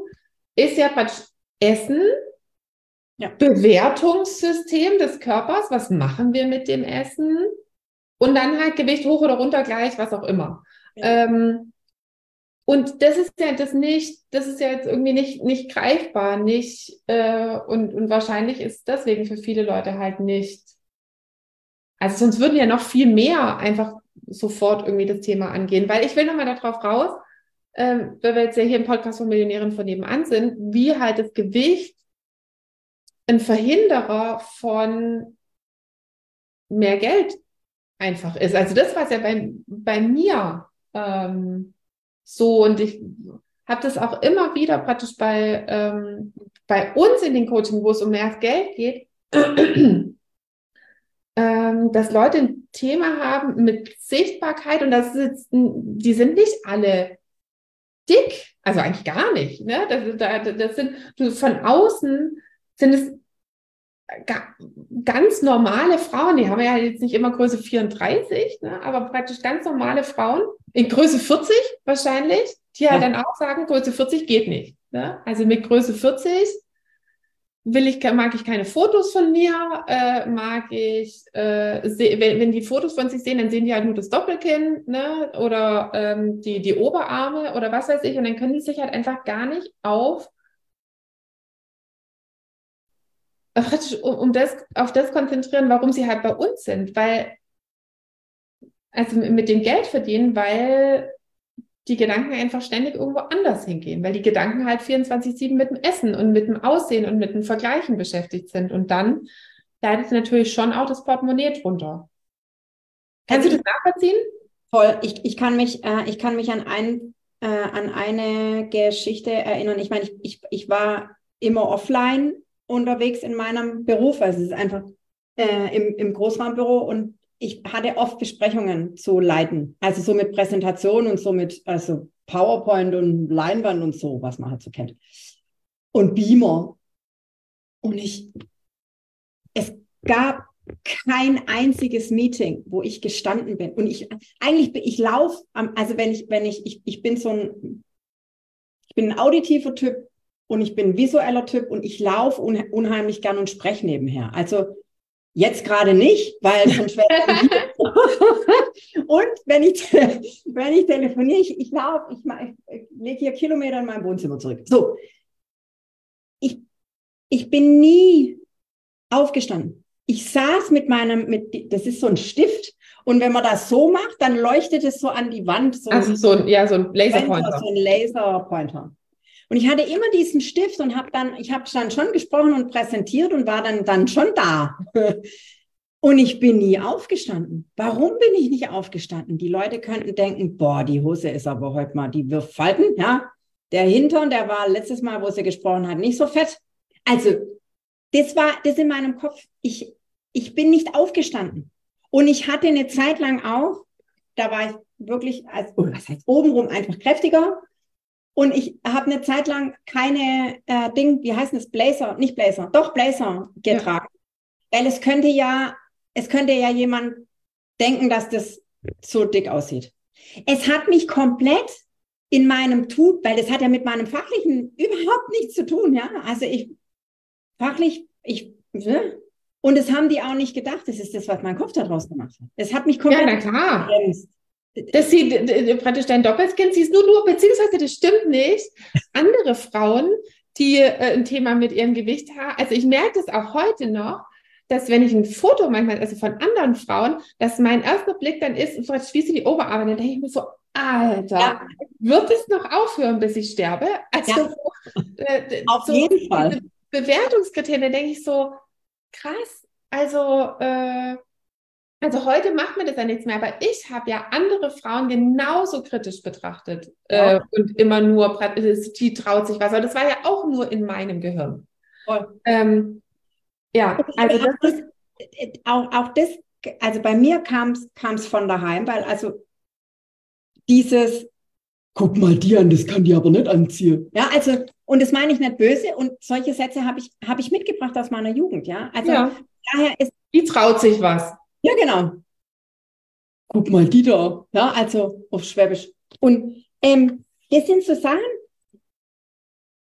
ist ja praktisch Essen, ja. Bewertungssystem des Körpers, was machen wir mit dem Essen und dann halt Gewicht hoch oder runter gleich, was auch immer. Ja. Ähm, und das ist ja das nicht, das ist ja jetzt irgendwie nicht, nicht greifbar, nicht, äh, und, und wahrscheinlich ist deswegen für viele Leute halt nicht. Also sonst würden ja noch viel mehr einfach sofort irgendwie das Thema angehen, weil ich will nochmal darauf raus, ähm, weil wir jetzt ja hier im Podcast von Millionären von nebenan sind, wie halt das Gewicht ein Verhinderer von mehr Geld einfach ist. Also das war es ja bei, bei mir ähm, so und ich habe das auch immer wieder praktisch bei, ähm, bei uns in den Coaching, wo es um mehr Geld geht, ähm, dass Leute ein Thema haben mit Sichtbarkeit und das ist, die sind nicht alle dick, also eigentlich gar nicht. Ne? Das, das sind von außen sind es ganz normale Frauen, die haben ja jetzt nicht immer Größe 34, ne, aber praktisch ganz normale Frauen, in Größe 40 wahrscheinlich, die halt ja. dann auch sagen, Größe 40 geht nicht. Ne? Also mit Größe 40 will ich, mag ich keine Fotos von mir, äh, mag ich, äh, wenn, wenn die Fotos von sich sehen, dann sehen die halt nur das Doppelkinn, ne, oder ähm, die, die Oberarme oder was weiß ich, und dann können die sich halt einfach gar nicht auf um, um das, auf das konzentrieren, warum sie halt bei uns sind, weil, also mit dem Geld verdienen, weil die Gedanken einfach ständig irgendwo anders hingehen, weil die Gedanken halt 24-7 mit dem Essen und mit dem Aussehen und mit dem Vergleichen beschäftigt sind. Und dann leidet natürlich schon auch das Portemonnaie drunter. Kannst also du das nachvollziehen? Voll. Ich, ich, kann, mich, äh, ich kann mich an, ein, äh, an eine Geschichte erinnern. Ich meine, ich, ich, ich war immer offline unterwegs in meinem Beruf. Also es ist einfach äh, im, im Großraumbüro und ich hatte oft Besprechungen zu leiten. Also so mit Präsentation und so mit also PowerPoint und Leinwand und so, was man halt so kennt. Und Beamer. Und ich, es gab kein einziges Meeting, wo ich gestanden bin. Und ich, eigentlich ich lauf, also wenn ich, wenn ich, ich, ich bin so ein, ich bin ein auditiver Typ, und ich bin ein visueller Typ und ich laufe un unheimlich gern und spreche nebenher. Also jetzt gerade nicht, weil sonst wäre Und wenn ich, wenn ich telefoniere, ich, ich laufe, ich, ich lege hier Kilometer in mein Wohnzimmer zurück. So. Ich, ich bin nie aufgestanden. Ich saß mit meinem, mit, das ist so ein Stift. Und wenn man das so macht, dann leuchtet es so an die Wand. So also so ein, ja, so ein Laserpointer. So ein Laserpointer. Und ich hatte immer diesen Stift und habe dann, ich habe dann schon gesprochen und präsentiert und war dann, dann schon da. Und ich bin nie aufgestanden. Warum bin ich nicht aufgestanden? Die Leute könnten denken, boah, die Hose ist aber heute mal, die wirft Falten, ja. Der Hintern, der war letztes Mal, wo sie gesprochen hat, nicht so fett. Also, das war das in meinem Kopf. Ich, ich bin nicht aufgestanden. Und ich hatte eine Zeit lang auch, da war ich wirklich, als, oh, was heißt obenrum einfach kräftiger. Und ich habe eine Zeit lang keine äh, Ding, wie heißt das, Blazer, nicht Blazer, doch Blazer getragen. Ja. Weil es könnte ja, es könnte ja jemand denken, dass das so dick aussieht. Es hat mich komplett in meinem Tut, weil das hat ja mit meinem Fachlichen überhaupt nichts zu tun, ja. Also ich, fachlich, ich, ne? und es haben die auch nicht gedacht, das ist das, was mein Kopf daraus gemacht hat. Es hat mich komplett ja, na klar. Dass sie praktisch dein Doppelskind siehst, nur nur, beziehungsweise das stimmt nicht. Andere Frauen, die äh, ein Thema mit ihrem Gewicht haben, also ich merke das auch heute noch, dass wenn ich ein Foto manchmal, also von anderen Frauen, dass mein erster Blick dann ist, und vielleicht schließe die Oberarme, dann denke ich mir so, Alter, ja. wird es noch aufhören, bis ich sterbe? Also ja. äh, auf so jeden Fall. Bewertungskriterien, da denke ich so, krass. Also äh, also heute macht mir das ja nichts mehr, aber ich habe ja andere Frauen genauso kritisch betrachtet ja. äh, und immer nur, die traut sich was, aber das war ja auch nur in meinem Gehirn. Ähm, Ja, also das ist auch, auch das, also bei mir kam es von daheim, weil also dieses, guck mal die an, das kann die aber nicht anziehen. Ja, also, und das meine ich nicht böse und solche Sätze habe ich, hab ich mitgebracht aus meiner Jugend, ja. Also ja. daher ist. Die traut sich was. Ja, genau. Guck mal die da. Ja, also auf Schwäbisch. Und ähm, das sind so Sachen,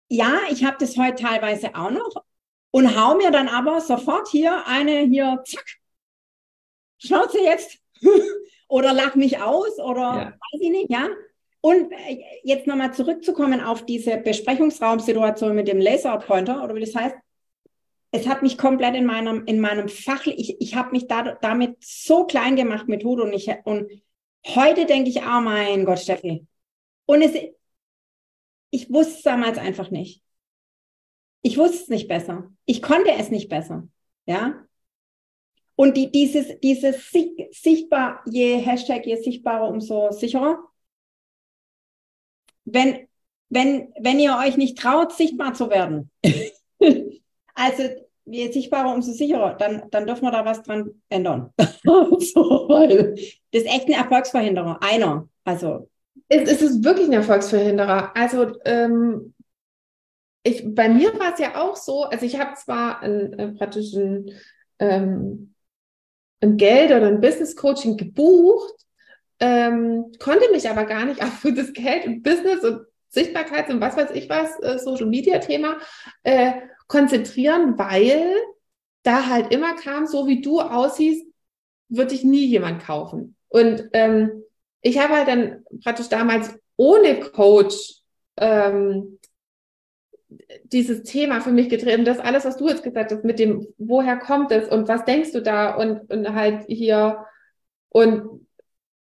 ja, ich habe das heute teilweise auch noch und hau mir dann aber sofort hier eine hier, zack, Schnauze jetzt oder lach mich aus oder ja. weiß ich nicht, ja. Und äh, jetzt nochmal zurückzukommen auf diese Besprechungsraumsituation mit dem Laserpointer oder wie das heißt. Es hat mich komplett in meinem, in meinem Fach, ich, ich habe mich da, damit so klein gemacht mit Hut und ich, und heute denke ich, oh mein Gott, Steffi. Und es, ich wusste es damals einfach nicht. Ich wusste es nicht besser. Ich konnte es nicht besser. Ja. Und die, dieses, dieses sichtbar, je Hashtag, je sichtbarer, umso sicherer. Wenn, wenn, wenn ihr euch nicht traut, sichtbar zu werden, also je sichtbarer, umso sicherer, dann, dann dürfen wir da was dran ändern. so, weil das ist echt ein Erfolgsverhinderer. Einer. Also. Es, es ist wirklich ein Erfolgsverhinderer. Also, ähm, ich, bei mir war es ja auch so, also ich habe zwar einen, einen praktischen ähm, ein Geld oder ein Business Coaching gebucht, ähm, konnte mich aber gar nicht auf das Geld und Business und Sichtbarkeit und was weiß ich was, äh, Social Media Thema äh, konzentrieren, weil da halt immer kam, so wie du aussiehst, wird dich nie jemand kaufen. Und ähm, ich habe halt dann praktisch damals ohne Coach ähm, dieses Thema für mich getrieben, das alles, was du jetzt gesagt hast, mit dem, woher kommt es und was denkst du da und, und halt hier und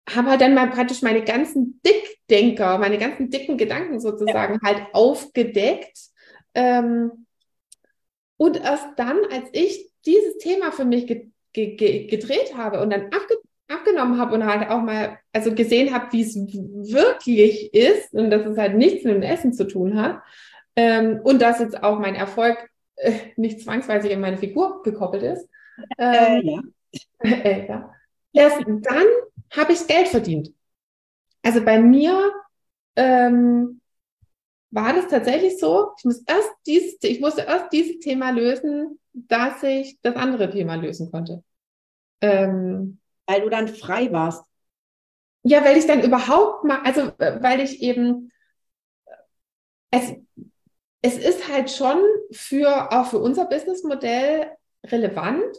habe halt dann mal praktisch meine ganzen Dickdenker, meine ganzen dicken Gedanken sozusagen ja. halt aufgedeckt. Ähm, und erst dann, als ich dieses Thema für mich ge ge gedreht habe und dann abge abgenommen habe und halt auch mal, also gesehen habe, wie es wirklich ist und dass es halt nichts mit dem Essen zu tun hat, ähm, und dass jetzt auch mein Erfolg äh, nicht zwangsweise in meine Figur gekoppelt ist. Äh, äh, ja. Äh, ja. Erst dann habe ich Geld verdient. Also bei mir ähm, war das tatsächlich so, ich, muss erst dieses, ich musste erst dieses Thema lösen, dass ich das andere Thema lösen konnte. Ähm, weil du dann frei warst. Ja, weil ich dann überhaupt mal, also äh, weil ich eben, es, es ist halt schon für, auch für unser Businessmodell relevant,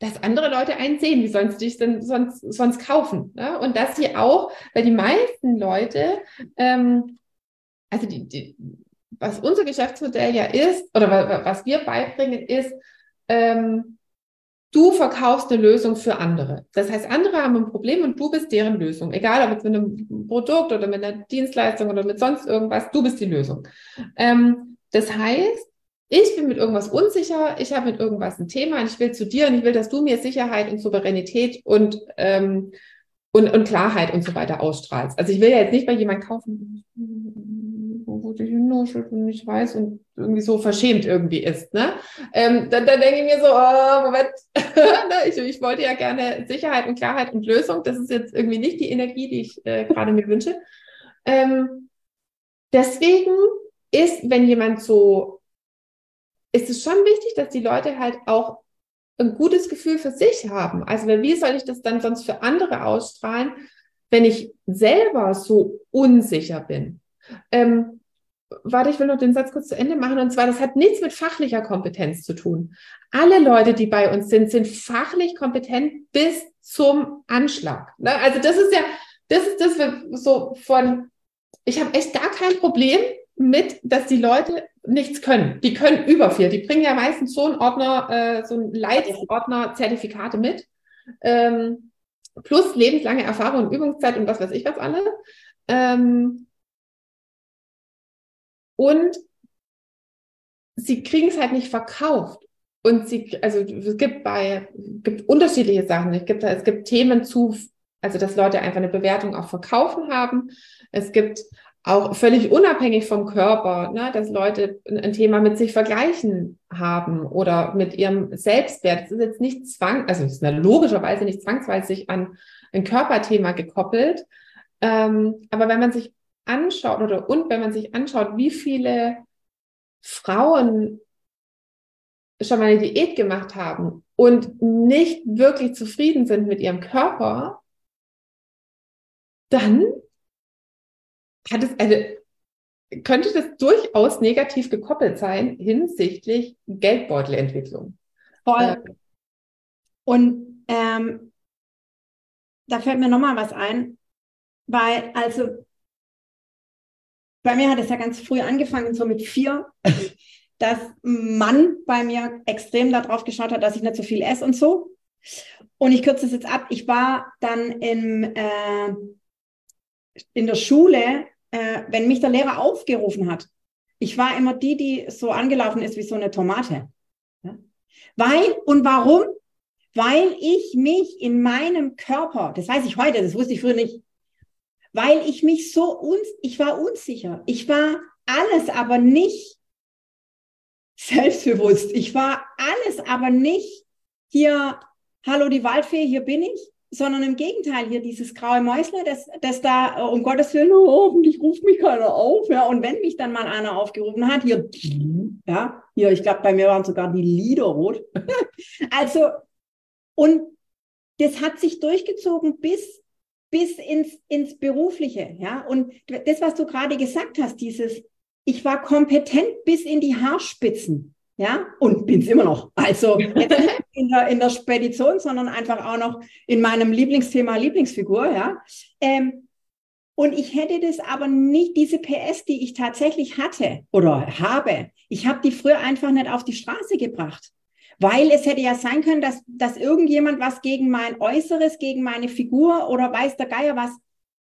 dass andere Leute einen sehen, wie sie dich denn sonst, sonst kaufen? Ne? Und dass sie auch, weil die meisten Leute, ähm, also die, die, was unser Geschäftsmodell ja ist, oder was wir beibringen, ist, ähm, du verkaufst eine Lösung für andere. Das heißt, andere haben ein Problem und du bist deren Lösung. Egal, ob jetzt mit einem Produkt oder mit einer Dienstleistung oder mit sonst irgendwas, du bist die Lösung. Ähm, das heißt, ich bin mit irgendwas unsicher, ich habe mit irgendwas ein Thema und ich will zu dir und ich will, dass du mir Sicherheit und Souveränität und, ähm, und, und Klarheit und so weiter ausstrahlst. Also ich will ja jetzt nicht bei jemandem kaufen, die hinnuschelt und nicht weiß und irgendwie so verschämt irgendwie ist. Ne? Ähm, dann, dann denke ich mir so, oh, Moment, ne, ich, ich wollte ja gerne Sicherheit und Klarheit und Lösung. Das ist jetzt irgendwie nicht die Energie, die ich äh, gerade mir wünsche. Ähm, deswegen ist, wenn jemand so, ist es schon wichtig, dass die Leute halt auch ein gutes Gefühl für sich haben. Also wie soll ich das dann sonst für andere ausstrahlen, wenn ich selber so unsicher bin? Ähm, warte, ich will noch den Satz kurz zu Ende machen. Und zwar, das hat nichts mit fachlicher Kompetenz zu tun. Alle Leute, die bei uns sind, sind fachlich kompetent bis zum Anschlag. Ne? Also das ist ja, das ist das so von, ich habe echt gar kein Problem, mit, dass die Leute nichts können. Die können über viel. Die bringen ja meistens so einen Ordner, äh, so einen Leitordner Zertifikate mit. Ähm, plus lebenslange Erfahrung und Übungszeit und was weiß ich was alles. Und sie kriegen es halt nicht verkauft. Und sie, also es gibt bei, gibt unterschiedliche Sachen. Es gibt, es gibt Themen zu, also dass Leute einfach eine Bewertung auch verkaufen haben. Es gibt auch völlig unabhängig vom Körper, ne, dass Leute ein Thema mit sich vergleichen haben oder mit ihrem Selbstwert. Das ist jetzt nicht zwang, also es ist logischerweise nicht zwangsweise an ein Körperthema gekoppelt. Ähm, aber wenn man sich anschaut oder und wenn man sich anschaut, wie viele Frauen schon mal eine Diät gemacht haben und nicht wirklich zufrieden sind mit ihrem Körper, dann hat es eine, könnte das durchaus negativ gekoppelt sein hinsichtlich Geldbeutelentwicklung. Voll. Äh, und ähm, da fällt mir nochmal was ein, weil also bei mir hat es ja ganz früh angefangen, so mit vier, dass Mann bei mir extrem darauf geschaut hat, dass ich nicht so viel esse und so. Und ich kürze es jetzt ab. Ich war dann im, äh, in der Schule äh, wenn mich der Lehrer aufgerufen hat, ich war immer die, die so angelaufen ist wie so eine Tomate. Ja? Weil und warum? Weil ich mich in meinem Körper, das weiß ich heute, das wusste ich früher nicht, weil ich mich so uns, ich war unsicher. Ich war alles, aber nicht selbstbewusst. Ich war alles, aber nicht hier, hallo die Waldfee, hier bin ich, sondern im Gegenteil hier dieses graue Mäusle, das, das da, äh, um Gottes Willen, oh, hoffentlich ruft mich keiner auf, ja, und wenn mich dann mal einer aufgerufen hat, hier, ja, hier, ich glaube, bei mir waren sogar die Lieder rot. also, und das hat sich durchgezogen bis, bis ins, ins Berufliche, ja, und das, was du gerade gesagt hast, dieses, ich war kompetent bis in die Haarspitzen, ja, und bin es immer noch. Also jetzt nicht in der, in der Spedition, sondern einfach auch noch in meinem Lieblingsthema Lieblingsfigur, ja. Ähm, und ich hätte das aber nicht, diese PS, die ich tatsächlich hatte oder habe, ich habe die früher einfach nicht auf die Straße gebracht. Weil es hätte ja sein können, dass, dass irgendjemand was gegen mein Äußeres, gegen meine Figur oder weiß der Geier was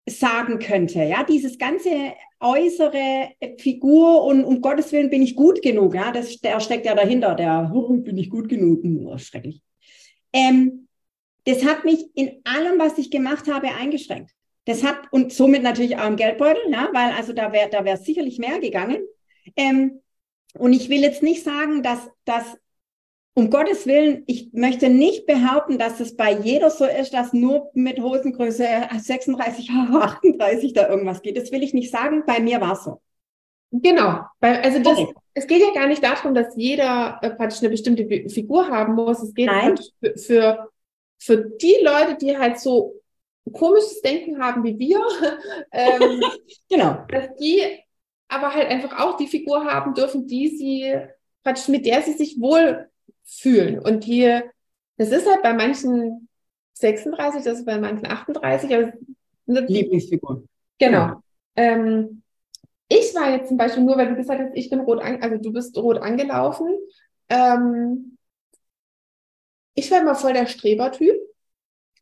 sagen könnte. Ja, dieses ganze äußere Figur und um Gottes Willen bin ich gut genug. Ja, das der steckt ja dahinter. Der oh, bin ich gut genug. Oh, schrecklich. Ähm, das hat mich in allem, was ich gemacht habe, eingeschränkt. Das hat und somit natürlich auch im Geldbeutel, ja, weil also da wäre da wäre sicherlich mehr gegangen. Ähm, und ich will jetzt nicht sagen, dass, dass um Gottes Willen, ich möchte nicht behaupten, dass es bei jeder so ist, dass nur mit Hosengröße 36, 38 da irgendwas geht. Das will ich nicht sagen. Bei mir war es so. Genau. Also das, okay. es geht ja gar nicht darum, dass jeder äh, praktisch eine bestimmte Figur haben muss. Es geht für, für, für die Leute, die halt so komisches Denken haben wie wir, ähm, genau. dass die aber halt einfach auch die Figur haben dürfen, die sie praktisch mit der sie sich wohl fühlen. Und hier, das ist halt bei manchen 36, das ist bei manchen 38. Aber Lieblingsfigur. Genau. Ähm, ich war jetzt zum Beispiel nur, weil du gesagt hast, ich bin rot, an, also du bist rot angelaufen. Ähm, ich war immer voll der Strebertyp.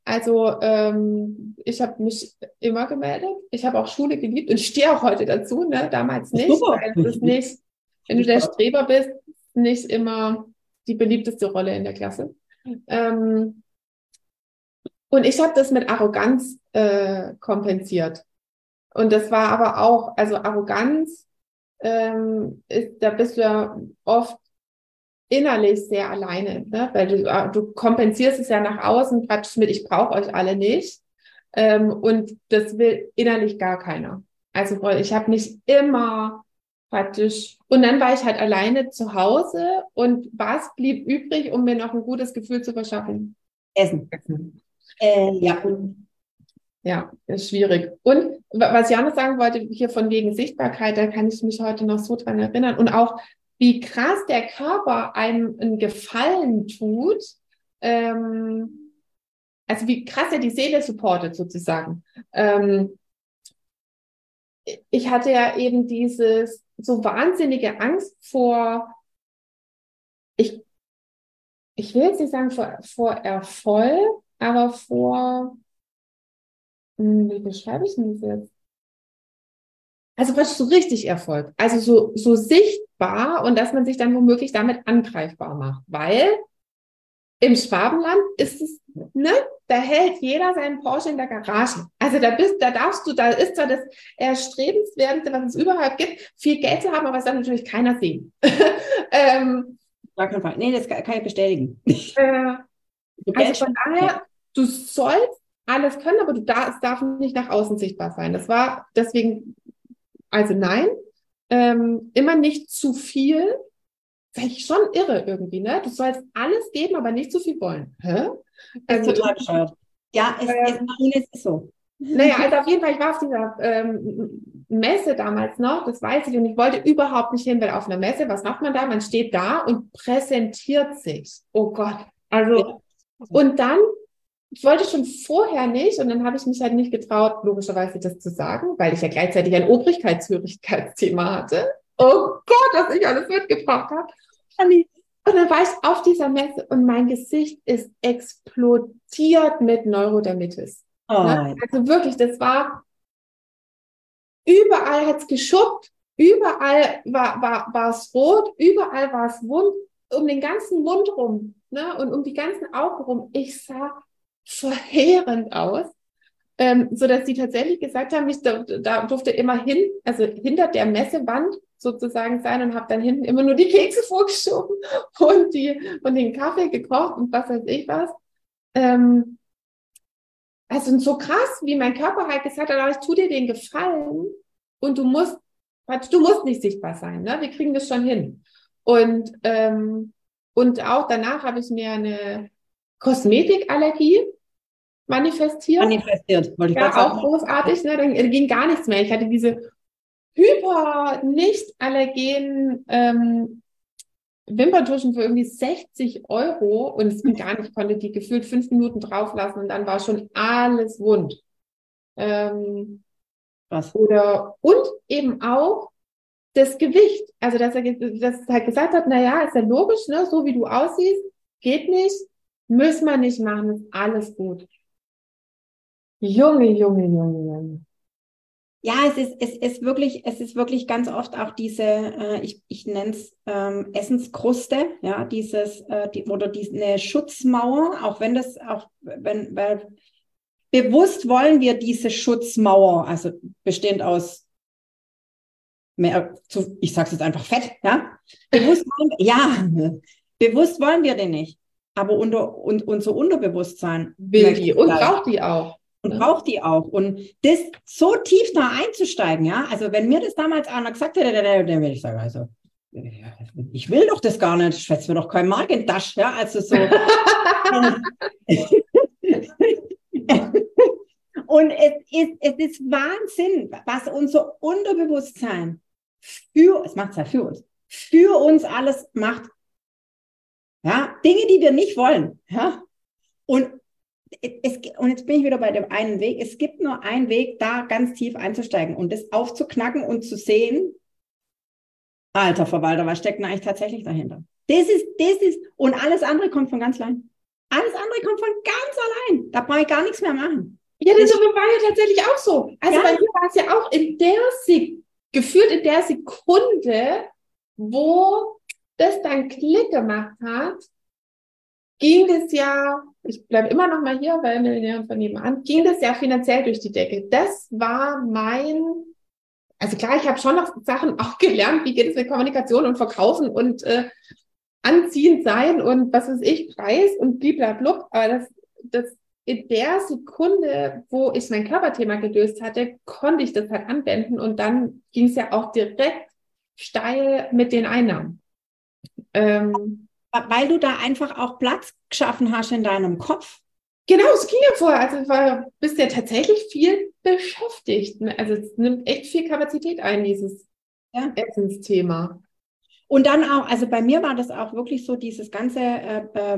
Also ähm, ich habe mich immer gemeldet. Ich habe auch Schule geliebt und stehe auch heute dazu. Ne? Damals nicht, Super. weil es nicht, wenn du der Streber bist, nicht immer die beliebteste Rolle in der Klasse. Ähm, und ich habe das mit Arroganz äh, kompensiert. Und das war aber auch, also Arroganz, ähm, ist, da bist du ja oft innerlich sehr alleine, ne? weil du, äh, du kompensierst es ja nach außen praktisch mit, ich brauche euch alle nicht. Ähm, und das will innerlich gar keiner. Also ich habe mich immer praktisch. Und dann war ich halt alleine zu Hause und was blieb übrig, um mir noch ein gutes Gefühl zu verschaffen? Essen. Äh, ja. Ja, ist schwierig. Und was Janis sagen wollte, hier von wegen Sichtbarkeit, da kann ich mich heute noch so dran erinnern. Und auch, wie krass der Körper einem einen Gefallen tut. Ähm, also wie krass er die Seele supportet sozusagen. Ähm, ich hatte ja eben dieses so wahnsinnige Angst vor, ich, ich will jetzt nicht sagen vor, vor Erfolg, aber vor, hm, wie beschreibe ich denn das jetzt? Also was so richtig Erfolg, also so, so sichtbar und dass man sich dann womöglich damit angreifbar macht, weil im Schwabenland ist es ne, da hält jeder seinen Porsche in der Garage. Also da bist, da darfst du, da ist zwar das erstrebenswerteste, was es überhaupt gibt, viel Geld zu haben, aber es darf natürlich keiner sehen. ähm, Gar Fall. Nee, das kann ich bestätigen. äh, also von daher, du sollst alles können, aber du da, es darf nicht nach außen sichtbar sein. Das war deswegen, also nein, ähm, immer nicht zu viel. Finde ich schon irre irgendwie, ne? Du sollst alles geben, aber nicht zu viel wollen. Hä? Das ist Also, total bescheuert. Ja, es, Ähm, es, ist so. naja, also auf jeden Fall, ich war auf dieser ähm, Messe damals noch, das weiß ich, und ich wollte überhaupt nicht hin, weil auf einer Messe, was macht man da? Man steht da und präsentiert sich. Oh Gott. Also, und dann, ich wollte schon vorher nicht, und dann habe ich mich halt nicht getraut, logischerweise das zu sagen, weil ich ja gleichzeitig ein Obrigkeitshörigkeitsthema hatte. Oh Gott, was ich alles mitgebracht habe. Und dann war ich auf dieser Messe und mein Gesicht ist explodiert mit Neurodermitis. Oh, Ne? Also wirklich, das war, überall hat es geschuppt, überall war, war, war es rot, überall war es wund, um den ganzen Mund rum ne? und um die ganzen Augen rum. Ich sah verheerend aus, ähm, so dass sie tatsächlich gesagt haben, ich da, da durfte immer hin, also hinter der Messewand sozusagen sein und habe dann hinten immer nur die Kekse vorgeschoben und die und den Kaffee gekocht und was weiß ich was. Ähm, also so krass, wie mein Körper halt gesagt hat, aber ich tu dir den Gefallen und du musst, du musst nicht sichtbar sein, ne? Wir kriegen das schon hin. Und, ähm, und auch danach habe ich mir eine Kosmetikallergie manifestiert. Manifestiert, wollte ich Ja, auch sagen. großartig, ne? Dann ging gar nichts mehr. Ich hatte diese hyper nicht allergenen ähm, Wimperntuschen für irgendwie 60 Euro und es ging gar nicht, ich konnte die gefühlt fünf Minuten drauflassen und dann war schon alles wund. Ähm, Krass. oder und eben auch das Gewicht. Also dass er dass er halt gesagt hat, naja, ist ja logisch, ne? So wie du aussiehst, geht nicht, müssen wir nicht machen, ist alles gut. Junge, Junge, Junge, Junge. Ja, es ist, es ist wirklich, es ist wirklich ganz oft auch diese, äh, ich, ich nenne es ähm, Essenskruste, ja, dieses, äh, die, oder diese eine Schutzmauer, auch wenn das auch, wenn, weil bewusst wollen wir diese Schutzmauer, also bestehend aus mehr, zu, ich sage es jetzt einfach Fett, ja, bewusst wollen, ja, bewusst wollen wir den nicht, aber unter und unser Unterbewusstsein Will die und braucht die auch. Und braucht die auch. Und das so tief da einzusteigen, ja, also wenn mir das damals einer gesagt hätte, dann, würde ich sagen, also, ja, ich will doch das gar nicht, ich schwätze mir doch kein Mark in die Tasche, ja, also so. Und es ist, es ist Wahnsinn, was unser Unterbewusstsein für, es macht es ja für uns, für uns alles macht. Ja, Dinge, die wir nicht wollen, ja. Und es, und jetzt bin ich wieder bei dem einen Weg. Es gibt nur einen Weg, da ganz tief einzusteigen und das aufzuknacken und zu sehen, alter Verwalter, was steckt denn eigentlich tatsächlich dahinter? Das ist, das ist, und alles andere kommt von ganz allein. Alles andere kommt von ganz allein. Da brauche ich gar nichts mehr machen. Ja, das war ja tatsächlich auch so. Also Ja. bei mir war es ja auch in der Sek gefühlt in der Sekunde, wo das dann Klick gemacht hat, ging das ja, ich bleibe immer noch mal hier bei Millionären von nebenan, ging das ja finanziell durch die Decke. Das war mein, also klar, ich habe schon noch Sachen auch gelernt, wie geht es mit Kommunikation und Verkaufen und äh, anziehend sein und was weiß ich, Preis und blablabla, aber das, das in der Sekunde, wo ich mein Körperthema gelöst hatte, konnte ich das halt anwenden und dann ging es ja auch direkt steil mit den Einnahmen. Ähm, Weil du da einfach auch Platz geschaffen hast in deinem Kopf. genau, es ging ja vorher. Also war, bist ja tatsächlich viel beschäftigt. Also es nimmt echt viel Kapazität ein, dieses Ja. Essensthema. Und dann auch, also bei mir war das auch wirklich so, dieses ganze äh, äh,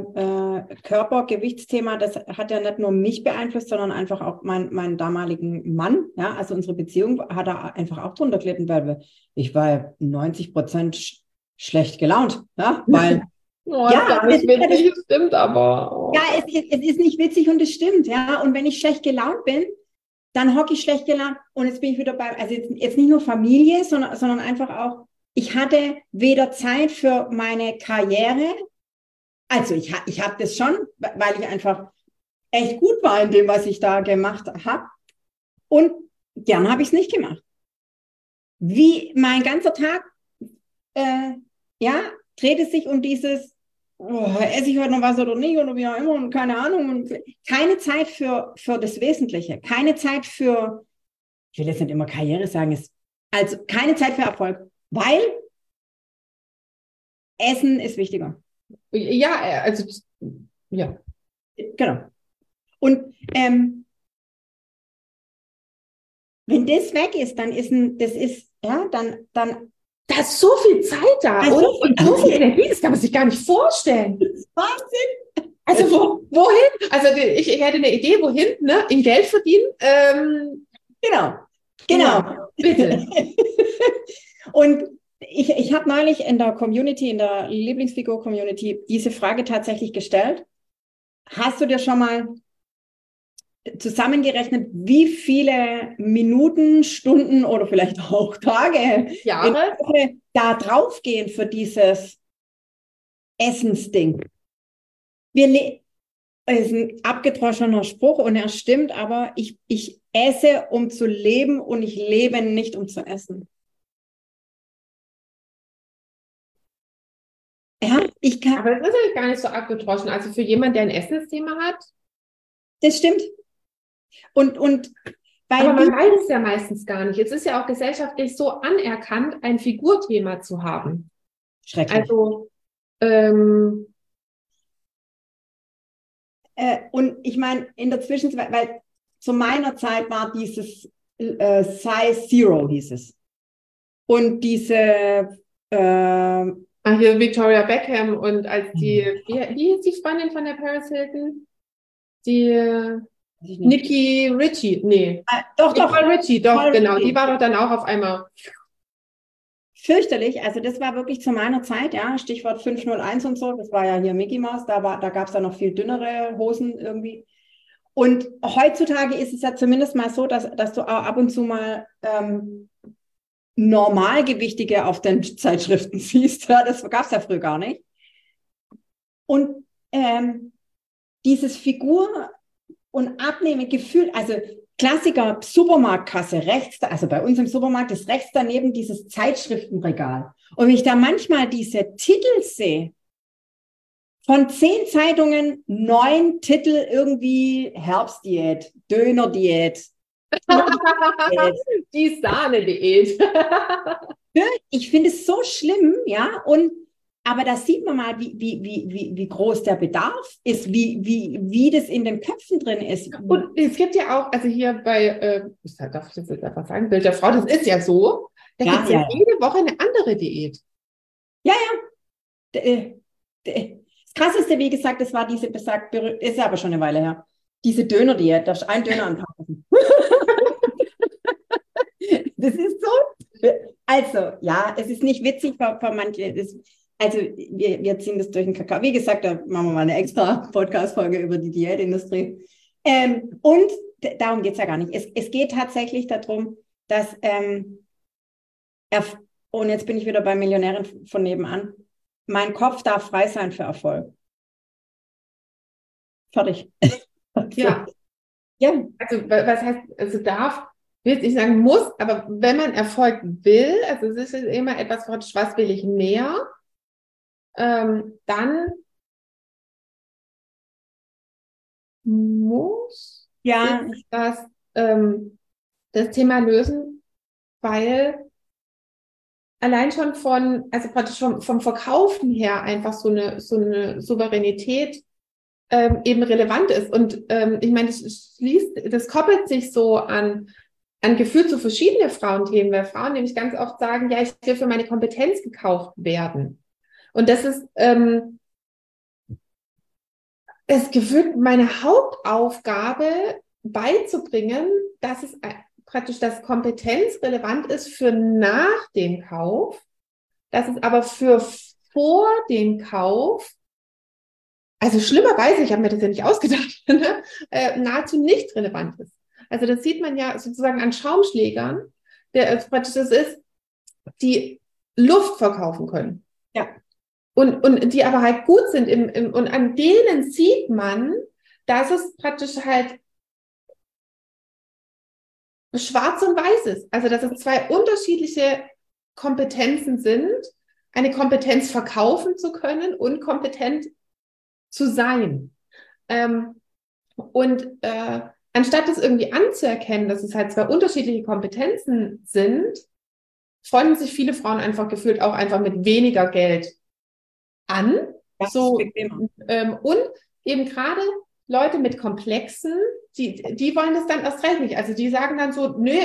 äh, Körpergewichtsthema, das hat ja nicht nur mich beeinflusst, sondern einfach auch mein, meinen damaligen Mann. Ja, also unsere Beziehung hat er einfach auch drunter gelitten, weil wir, ich war 90 Prozent sch schlecht gelaunt. Ja, weil Oh, Ja, gar nicht das- witzig, stimmt aber. Oh. Ja, es, ist- es ist nicht witzig und es stimmt, ja. Und wenn ich schlecht gelaunt bin, dann hocke ich schlecht gelaunt und jetzt bin ich wieder bei, also jetzt, jetzt nicht nur Familie, sondern, sondern einfach auch, ich hatte weder Zeit für meine Karriere, also ich, ich habe das schon, weil ich einfach echt gut war in dem, was ich da gemacht habe. Und gern habe ich es nicht gemacht. Wie mein ganzer Tag, äh, ja, dreht es sich um dieses, oh, esse ich heute noch was oder nicht oder wie auch immer und keine Ahnung. Und keine Zeit für, für das Wesentliche, keine Zeit für, ich will jetzt nicht immer Karriere sagen, ist, also keine Zeit für Erfolg, weil Essen ist wichtiger. Ja, also, ja. Genau. Und ähm, wenn das weg ist, dann ist ein, das ist, ja, dann, dann. Da ist so viel Zeit da Da und, so viel- und so viel Energie, das kann man sich gar nicht vorstellen. Wahnsinn! Also wo, wohin? Also ich, ich hätte eine Idee, wohin, ne? In Geld verdienen. Ähm, Genau. Genau. ja, bitte. Und ich, ich habe neulich in der Community, in der Lieblingsfigur-Community, diese Frage tatsächlich gestellt. Hast du dir schon mal zusammengerechnet, wie viele Minuten, Stunden oder vielleicht auch Tage Jahre. Da draufgehen für dieses Essensding? Wir ist ein abgedroschener Spruch und er stimmt, aber ich, ich esse, um zu leben und ich lebe nicht, um zu essen. Ja, ich kann, Aber das ist eigentlich gar nicht so abgedroschen. Also für jemanden, der ein Essensthema hat. das stimmt. Und, und weil Aber man weiß es ja meistens gar nicht. Es ist ja auch gesellschaftlich so anerkannt, ein Figurthema zu haben. schrecklich. Also, ähm, Äh, und ich meine, in der Zwischenzeit, weil zu meiner Zeit war dieses äh, Size Zero, hieß es. Und diese, äh, ah, hier Victoria Beckham und als die, wie, wie hieß die Freundin von der Paris Hilton? Die Nikki Ritchie, nee. Ah, doch, doch, Nicole Ritchie, doch, Nicole genau. Ritchie. Die war doch dann auch auf einmal. fürchterlich. Also das war wirklich zu meiner Zeit, ja, Stichwort 501 und so. Das war ja hier Mickey Mouse, da war, da gab es ja noch viel dünnere Hosen irgendwie. Und heutzutage ist es ja zumindest mal so, dass, dass du auch ab und zu mal ähm, Normalgewichtige auf den Zeitschriften siehst. Ja, das gab es ja früher gar nicht. Und ähm, dieses Figur- und Abnehmegefühl, also Klassiker Supermarktkasse rechts, also bei uns im Supermarkt ist rechts daneben dieses Zeitschriftenregal. Und wenn ich da manchmal diese Titel sehe, von zehn Zeitungen neun Titel irgendwie Herbstdiät, Dönerdiät. die Sahne-Diät. Ich finde es so schlimm, ja, und aber da sieht man mal, wie, wie, wie, wie, groß der Bedarf ist, wie, wie, wie das in den Köpfen drin ist. Und es gibt ja auch, also hier bei, äh, ich darf das jetzt einfach sagen, Bild der Frau, das ist ja so. Da Ja, gibt es ja, ja. jede Woche eine andere Diät. D- äh, d- Das Krasseste, wie gesagt, das war diese besagt, ist aber schon eine Weile her, diese Döner-Diät, da ist ein Döner anpassen. das ist so. Also, ja, es ist nicht witzig für, für manche. Das, also, wir, wir ziehen das durch den Kakao. Wie gesagt, da machen wir mal eine extra Podcast-Folge über die Diätindustrie. Ähm, und darum geht es ja gar nicht. Es, es geht tatsächlich darum, dass, ähm, erf- und jetzt bin ich wieder bei Millionären von nebenan, mein Kopf darf frei sein für Erfolg. Fertig. Ja. Ja, Also, wa- was heißt, also darf, will jetzt nicht sagen muss, aber wenn man Erfolg will, also es ist immer etwas, was will ich mehr, ähm, dann muss ja, ist das, ähm, das Thema lösen, weil allein schon von, also praktisch vom, vom Verkaufen her einfach so eine, so eine Souveränität ähm, eben relevant ist. Und ähm, ich meine, das schließt, das koppelt sich so an, an Gefühl zu verschiedenen Frauenthemen, weil Frauen nämlich ganz oft sagen, ja, ich will für meine Kompetenz gekauft werden. Und das ist ähm, das Gefühl, meine Hauptaufgabe beizubringen, dass es äh, praktisch das Kompetenz relevant ist für nach dem Kauf, dass es aber für vor dem Kauf, also schlimmerweise, ich habe mir das ja nicht ausgedacht, ne, äh, nahezu nicht relevant ist. Also das sieht man ja sozusagen an Schaumschlägern, der äh, praktisch das ist, die Luft verkaufen können. Ja. Und, und die aber halt gut sind im, im, und an denen sieht man, dass es praktisch halt schwarz und weiß ist. Also, dass es zwei unterschiedliche Kompetenzen sind, eine Kompetenz verkaufen zu können und kompetent zu sein. Ähm, und äh, anstatt das irgendwie anzuerkennen, dass es halt zwei unterschiedliche Kompetenzen sind, freuen sich viele Frauen einfach gefühlt auch einfach mit weniger Geld an. Das so, ähm, und eben gerade Leute mit Komplexen, die, die wollen das dann erst recht nicht. Also die sagen dann so, nö,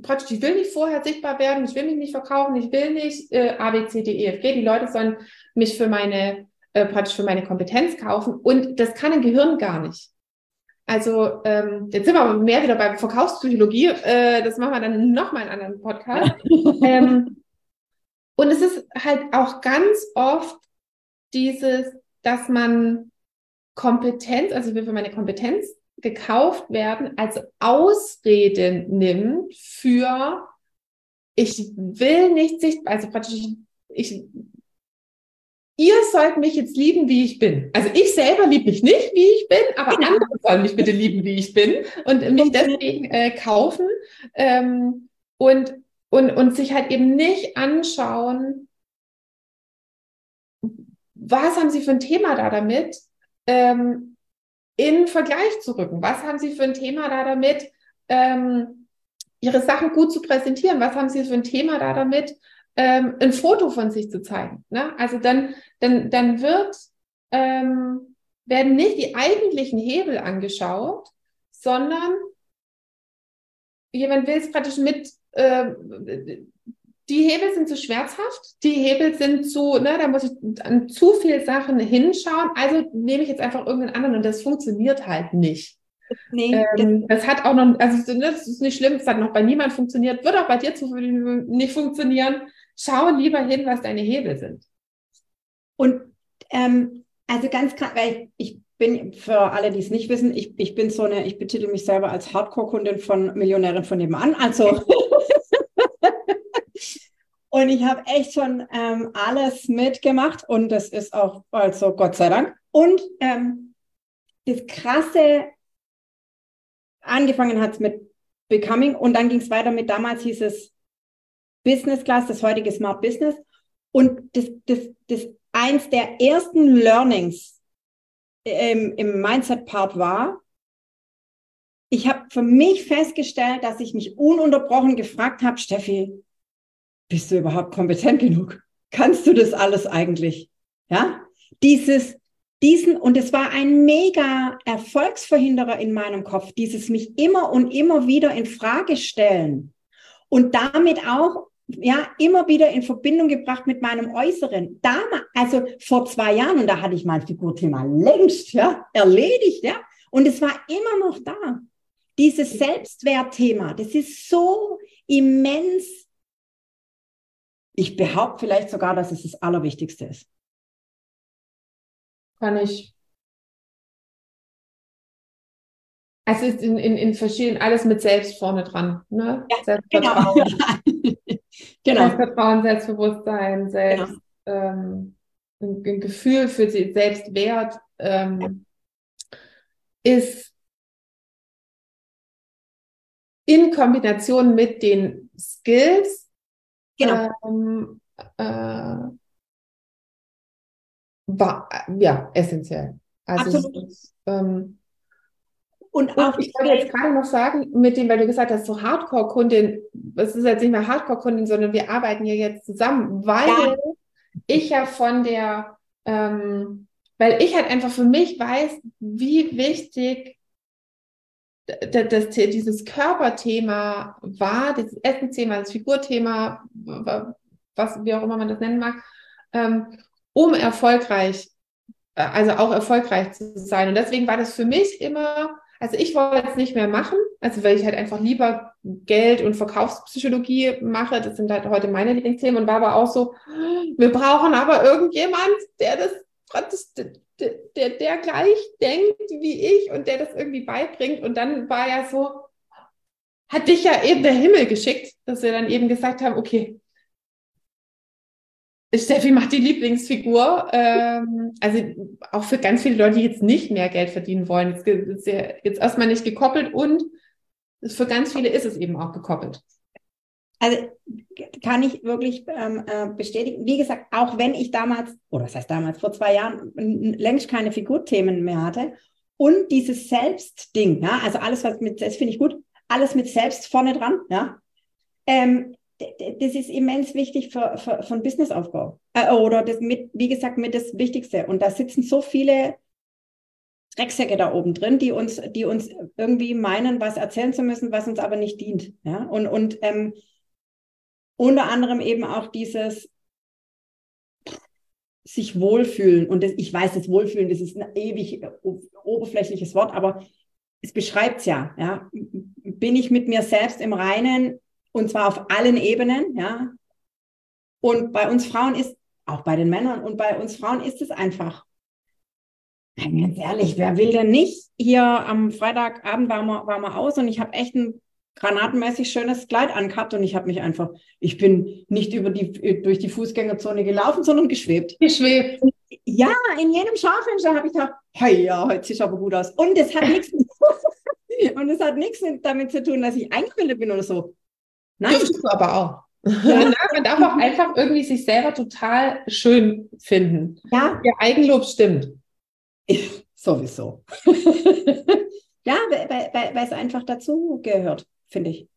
praktisch, ich will nicht vorher sichtbar werden, ich will mich nicht verkaufen, ich will nicht äh, A, B, C, D, E, F, G. Die Leute sollen mich für meine, äh, praktisch für meine Kompetenz kaufen. Und das kann ein Gehirn gar nicht. Also ähm, jetzt sind wir aber mehr wieder bei Verkaufspsychologie. Äh, das machen wir dann nochmal in einem anderen Podcast. ähm, und es ist halt auch ganz oft dieses, dass man Kompetenz, also will für meine Kompetenz gekauft werden, als Ausrede nimmt für ich will nicht sichtbar, also praktisch ich, ihr sollt mich jetzt lieben, wie ich bin. Also ich selber liebe mich nicht, wie ich bin, aber Genau. andere sollen mich bitte lieben, wie ich bin und mich deswegen äh, kaufen ähm, und, und, und sich halt eben nicht anschauen, was haben sie für ein Thema da damit, ähm, in Vergleich zu rücken? Was haben sie für ein Thema da damit, ähm, ihre Sachen gut zu präsentieren? Was haben sie für ein Thema da damit, ähm, ein Foto von sich zu zeigen? Ne? Also dann, dann, dann wird, ähm, werden nicht die eigentlichen Hebel angeschaut, sondern jemand will es praktisch mit, äh, die Hebel sind zu schmerzhaft, die Hebel sind zu, ne, da muss ich an zu viel Sachen hinschauen, also nehme ich jetzt einfach irgendeinen anderen und das funktioniert halt nicht. Nee, Ähm, das hat auch noch, also das ist nicht schlimm, es hat noch bei niemand funktioniert, wird auch bei dir zu, nicht funktionieren. Schau lieber hin, was deine Hebel sind. Und ähm, also ganz klar, weil ich, ich bin, für alle, die es nicht wissen, ich, ich bin so eine, ich betitel mich selber als Hardcore-Kundin von Millionärin von nebenan. Also und ich habe echt schon ähm, alles mitgemacht und das ist auch, also Gott sei Dank. Und ähm, das krasse, angefangen hat es mit Becoming und dann ging es weiter mit, damals hieß es Business Class, das heutige Smart Business. Und das, das, das eins der ersten Learnings ähm, im Mindset-Part war, ich habe für mich festgestellt, dass ich mich ununterbrochen gefragt habe, Steffi, bist du überhaupt kompetent genug? Kannst du das alles eigentlich? Ja, dieses, diesen, und es war ein mega Erfolgsverhinderer in meinem Kopf, dieses mich immer und immer wieder in Frage stellen und damit auch ja, immer wieder in Verbindung gebracht mit meinem Äußeren. Damals, also vor zwei Jahren, und da hatte ich mein Figurthema längst, ja, erledigt, ja. Und es war immer noch da. Dieses Selbstwertthema, das ist so immens. Ich behaupte vielleicht sogar, dass es das Allerwichtigste ist. Kann ich. Es ist in, in, in verschiedenen, alles mit Selbst vorne dran. Ne? Ja, Selbstvertrauen, genau. Selbstvertrauen, Selbstbewusstsein, Selbst, ähm, ein, ein Gefühl für sich, Selbstwert ähm, ist in Kombination mit den Skills Genau. ähm, äh, war, ja, essentiell. Also es Absolut. ist, ähm, Und und auch ich wollte jetzt gerade noch sagen, mit dem, weil du gesagt hast, so Hardcore-Kundin, es ist jetzt nicht mehr Hardcore-Kundin, sondern wir arbeiten ja jetzt zusammen, weil Ja. ich ja von der, ähm, weil ich halt einfach für mich weiß, wie wichtig das, dieses Körperthema war, dieses Essensthema, das Figurthema, was, wie auch immer man das nennen mag, ähm, um erfolgreich, äh, also auch erfolgreich zu sein. Und deswegen war das für mich immer, also ich wollte es nicht mehr machen, also weil ich halt einfach lieber Geld und Verkaufspsychologie mache, das sind halt heute meine Lieblingsthemen und war aber auch so, wir brauchen aber irgendjemand, der das praktisch, der, der, gleich denkt wie ich und der das irgendwie beibringt. Und dann war ja so, hat dich ja eben der Himmel geschickt, dass wir dann eben gesagt haben, okay, Steffi macht die Lieblingsfigur. Ähm, also auch für ganz viele Leute, die jetzt nicht mehr Geld verdienen wollen. Jetzt, jetzt erstmal nicht gekoppelt und für ganz viele ist es eben auch gekoppelt. Also kann ich wirklich ähm, äh, bestätigen. Wie gesagt, auch wenn ich damals, oder das heißt damals, vor zwei Jahren längst keine Figurthemen mehr hatte und dieses Selbstding, ja, also alles, was mit, das finde ich gut, alles mit Selbst vorne dran, ja, ähm, das ist immens wichtig für, für, für einen Businessaufbau. Äh, oder das mit, wie gesagt, mit das Wichtigste. Und da sitzen so viele Drecksäcke da oben drin, die uns, die uns irgendwie meinen, was erzählen zu müssen, was uns aber nicht dient. Ja? Und, und ähm, unter anderem eben auch dieses sich wohlfühlen. Und das, ich weiß, das Wohlfühlen, das ist ein ewig oberflächliches Wort, aber es beschreibt es ja, ja. Bin ich mit mir selbst im Reinen und zwar auf allen Ebenen, ja. Und bei uns Frauen ist, auch bei den Männern und bei uns Frauen ist es einfach. Ganz ehrlich, wer will denn nicht? Hier am Freitagabend waren wir, waren wir aus und ich habe echt ein granatenmäßig schönes Kleid angehabt und ich habe mich einfach, ich bin nicht über die, durch die Fußgängerzone gelaufen, sondern geschwebt. Geschwebt. Ja, in jedem Schaufenster habe ich gedacht, hey, ja, heute sieht aber gut aus. Und es hat nichts, und es hat nichts damit zu tun, dass ich eingebildet bin oder so. Nein. Dürftest du aber auch. Ja. Man darf auch einfach irgendwie sich selber total schön finden. Ja. Ihr Eigenlob stimmt. Ich, sowieso. ja, weil, weil, weil es einfach dazu gehört finde ich.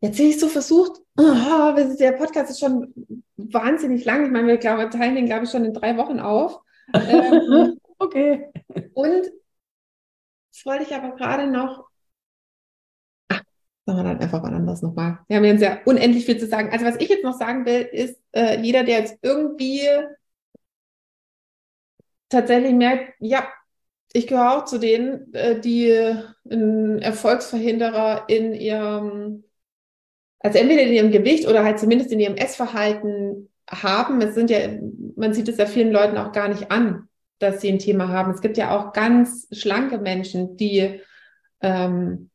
Jetzt sehe ich so versucht, oh, der Podcast ist schon wahnsinnig lang. Ich meine, wir glaube, teilen den, glaube ich, schon in drei Wochen auf. Ähm, okay. Und das wollte ich aber gerade noch. Ach, sagen wir dann einfach mal anders nochmal. Wir haben jetzt ja unendlich viel zu sagen. Also, was ich jetzt noch sagen will, ist, äh, jeder, der jetzt irgendwie tatsächlich merkt, ja, ich gehöre auch zu denen, äh, die einen Erfolgsverhinderer in ihrem, also entweder in ihrem Gewicht oder halt zumindest in ihrem Essverhalten haben. Es sind ja, man sieht es ja vielen Leuten auch gar nicht an, dass sie ein Thema haben. Es gibt ja auch ganz schlanke Menschen, die ähm,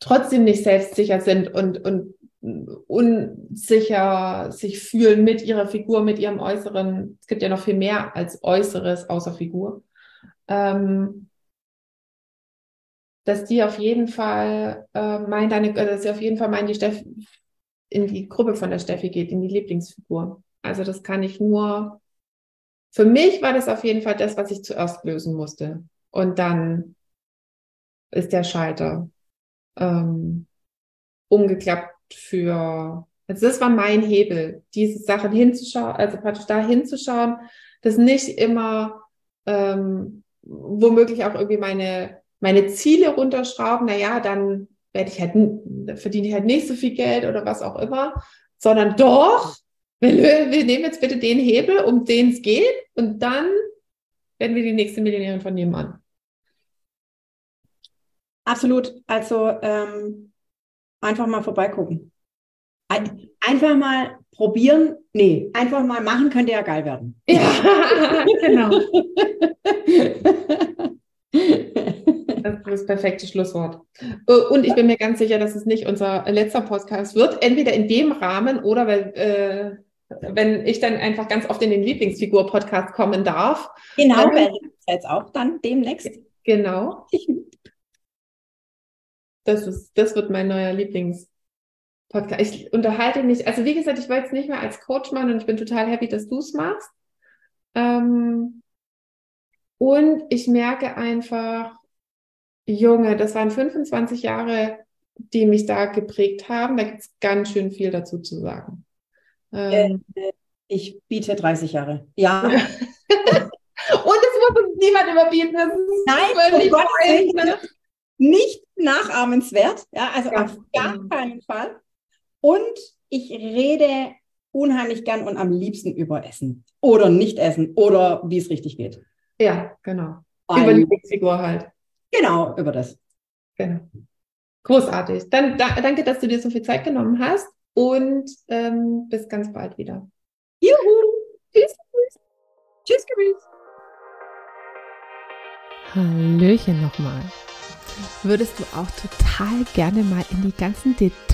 trotzdem nicht selbstsicher sind und, und unsicher sich fühlen mit ihrer Figur, mit ihrem Äußeren. Es gibt ja noch viel mehr als Äußeres außer Figur ähm, dass die auf jeden Fall äh, meint, eine, äh, dass sie auf jeden Fall meint, die Steffi in die Gruppe von der Steffi geht, in die Lieblingsfigur. Also das kann ich nur. Für mich war das auf jeden Fall das, was ich zuerst lösen musste. Und dann ist der Schalter ähm, umgeklappt für. Also das war mein Hebel, diese Sachen hinzuschauen, also praktisch da hinzuschauen, das nicht immer ähm, womöglich auch irgendwie meine, meine Ziele runterschrauben, naja, dann werde ich halt, verdiene ich halt nicht so viel Geld oder was auch immer, sondern doch, wir, wir nehmen jetzt bitte den Hebel, um den es geht, und dann werden wir die nächste Millionärin von nebenan. Absolut. Also ähm, einfach mal vorbeigucken. Ein, einfach mal probieren. Nee, einfach mal machen könnte ja geil werden. Ja, genau. Das ist das perfekte Schlusswort. Äh, und ich bin mir ganz sicher, dass es nicht unser letzter Podcast wird. Entweder in dem Rahmen oder weil, äh, wenn ich dann einfach ganz oft in den Lieblingsfigur-Podcast kommen darf. Genau, ähm, weil jetzt auch dann demnächst. Genau. Das, ist, das wird mein neuer Lieblings. Podcast. Ich unterhalte mich, also wie gesagt, ich wollte es nicht mehr als Coach machen und ich bin total happy, dass du es machst. Ähm, und ich merke einfach, Junge, das waren 25 Jahre, die mich da geprägt haben. Da gibt es ganz schön viel dazu zu sagen. Ähm, äh, ich biete 30 Jahre. Ja. und es muss uns niemand überbieten. Nein, völlig ne? nicht nachahmenswert. Ja, also ja. auf gar keinen Fall. Und ich rede unheimlich gern und am liebsten über Essen oder nicht essen oder wie es richtig geht. Ja, genau. Ein, über Lieblingsfigur halt. Genau, über das. Genau. Großartig. Dann da, danke, dass du dir so viel Zeit genommen hast und ähm, bis ganz bald wieder. Juhu. Tschüss. Tschüss, Tschüss. Hallöchen nochmal. Würdest du auch total gerne mal in die ganzen Details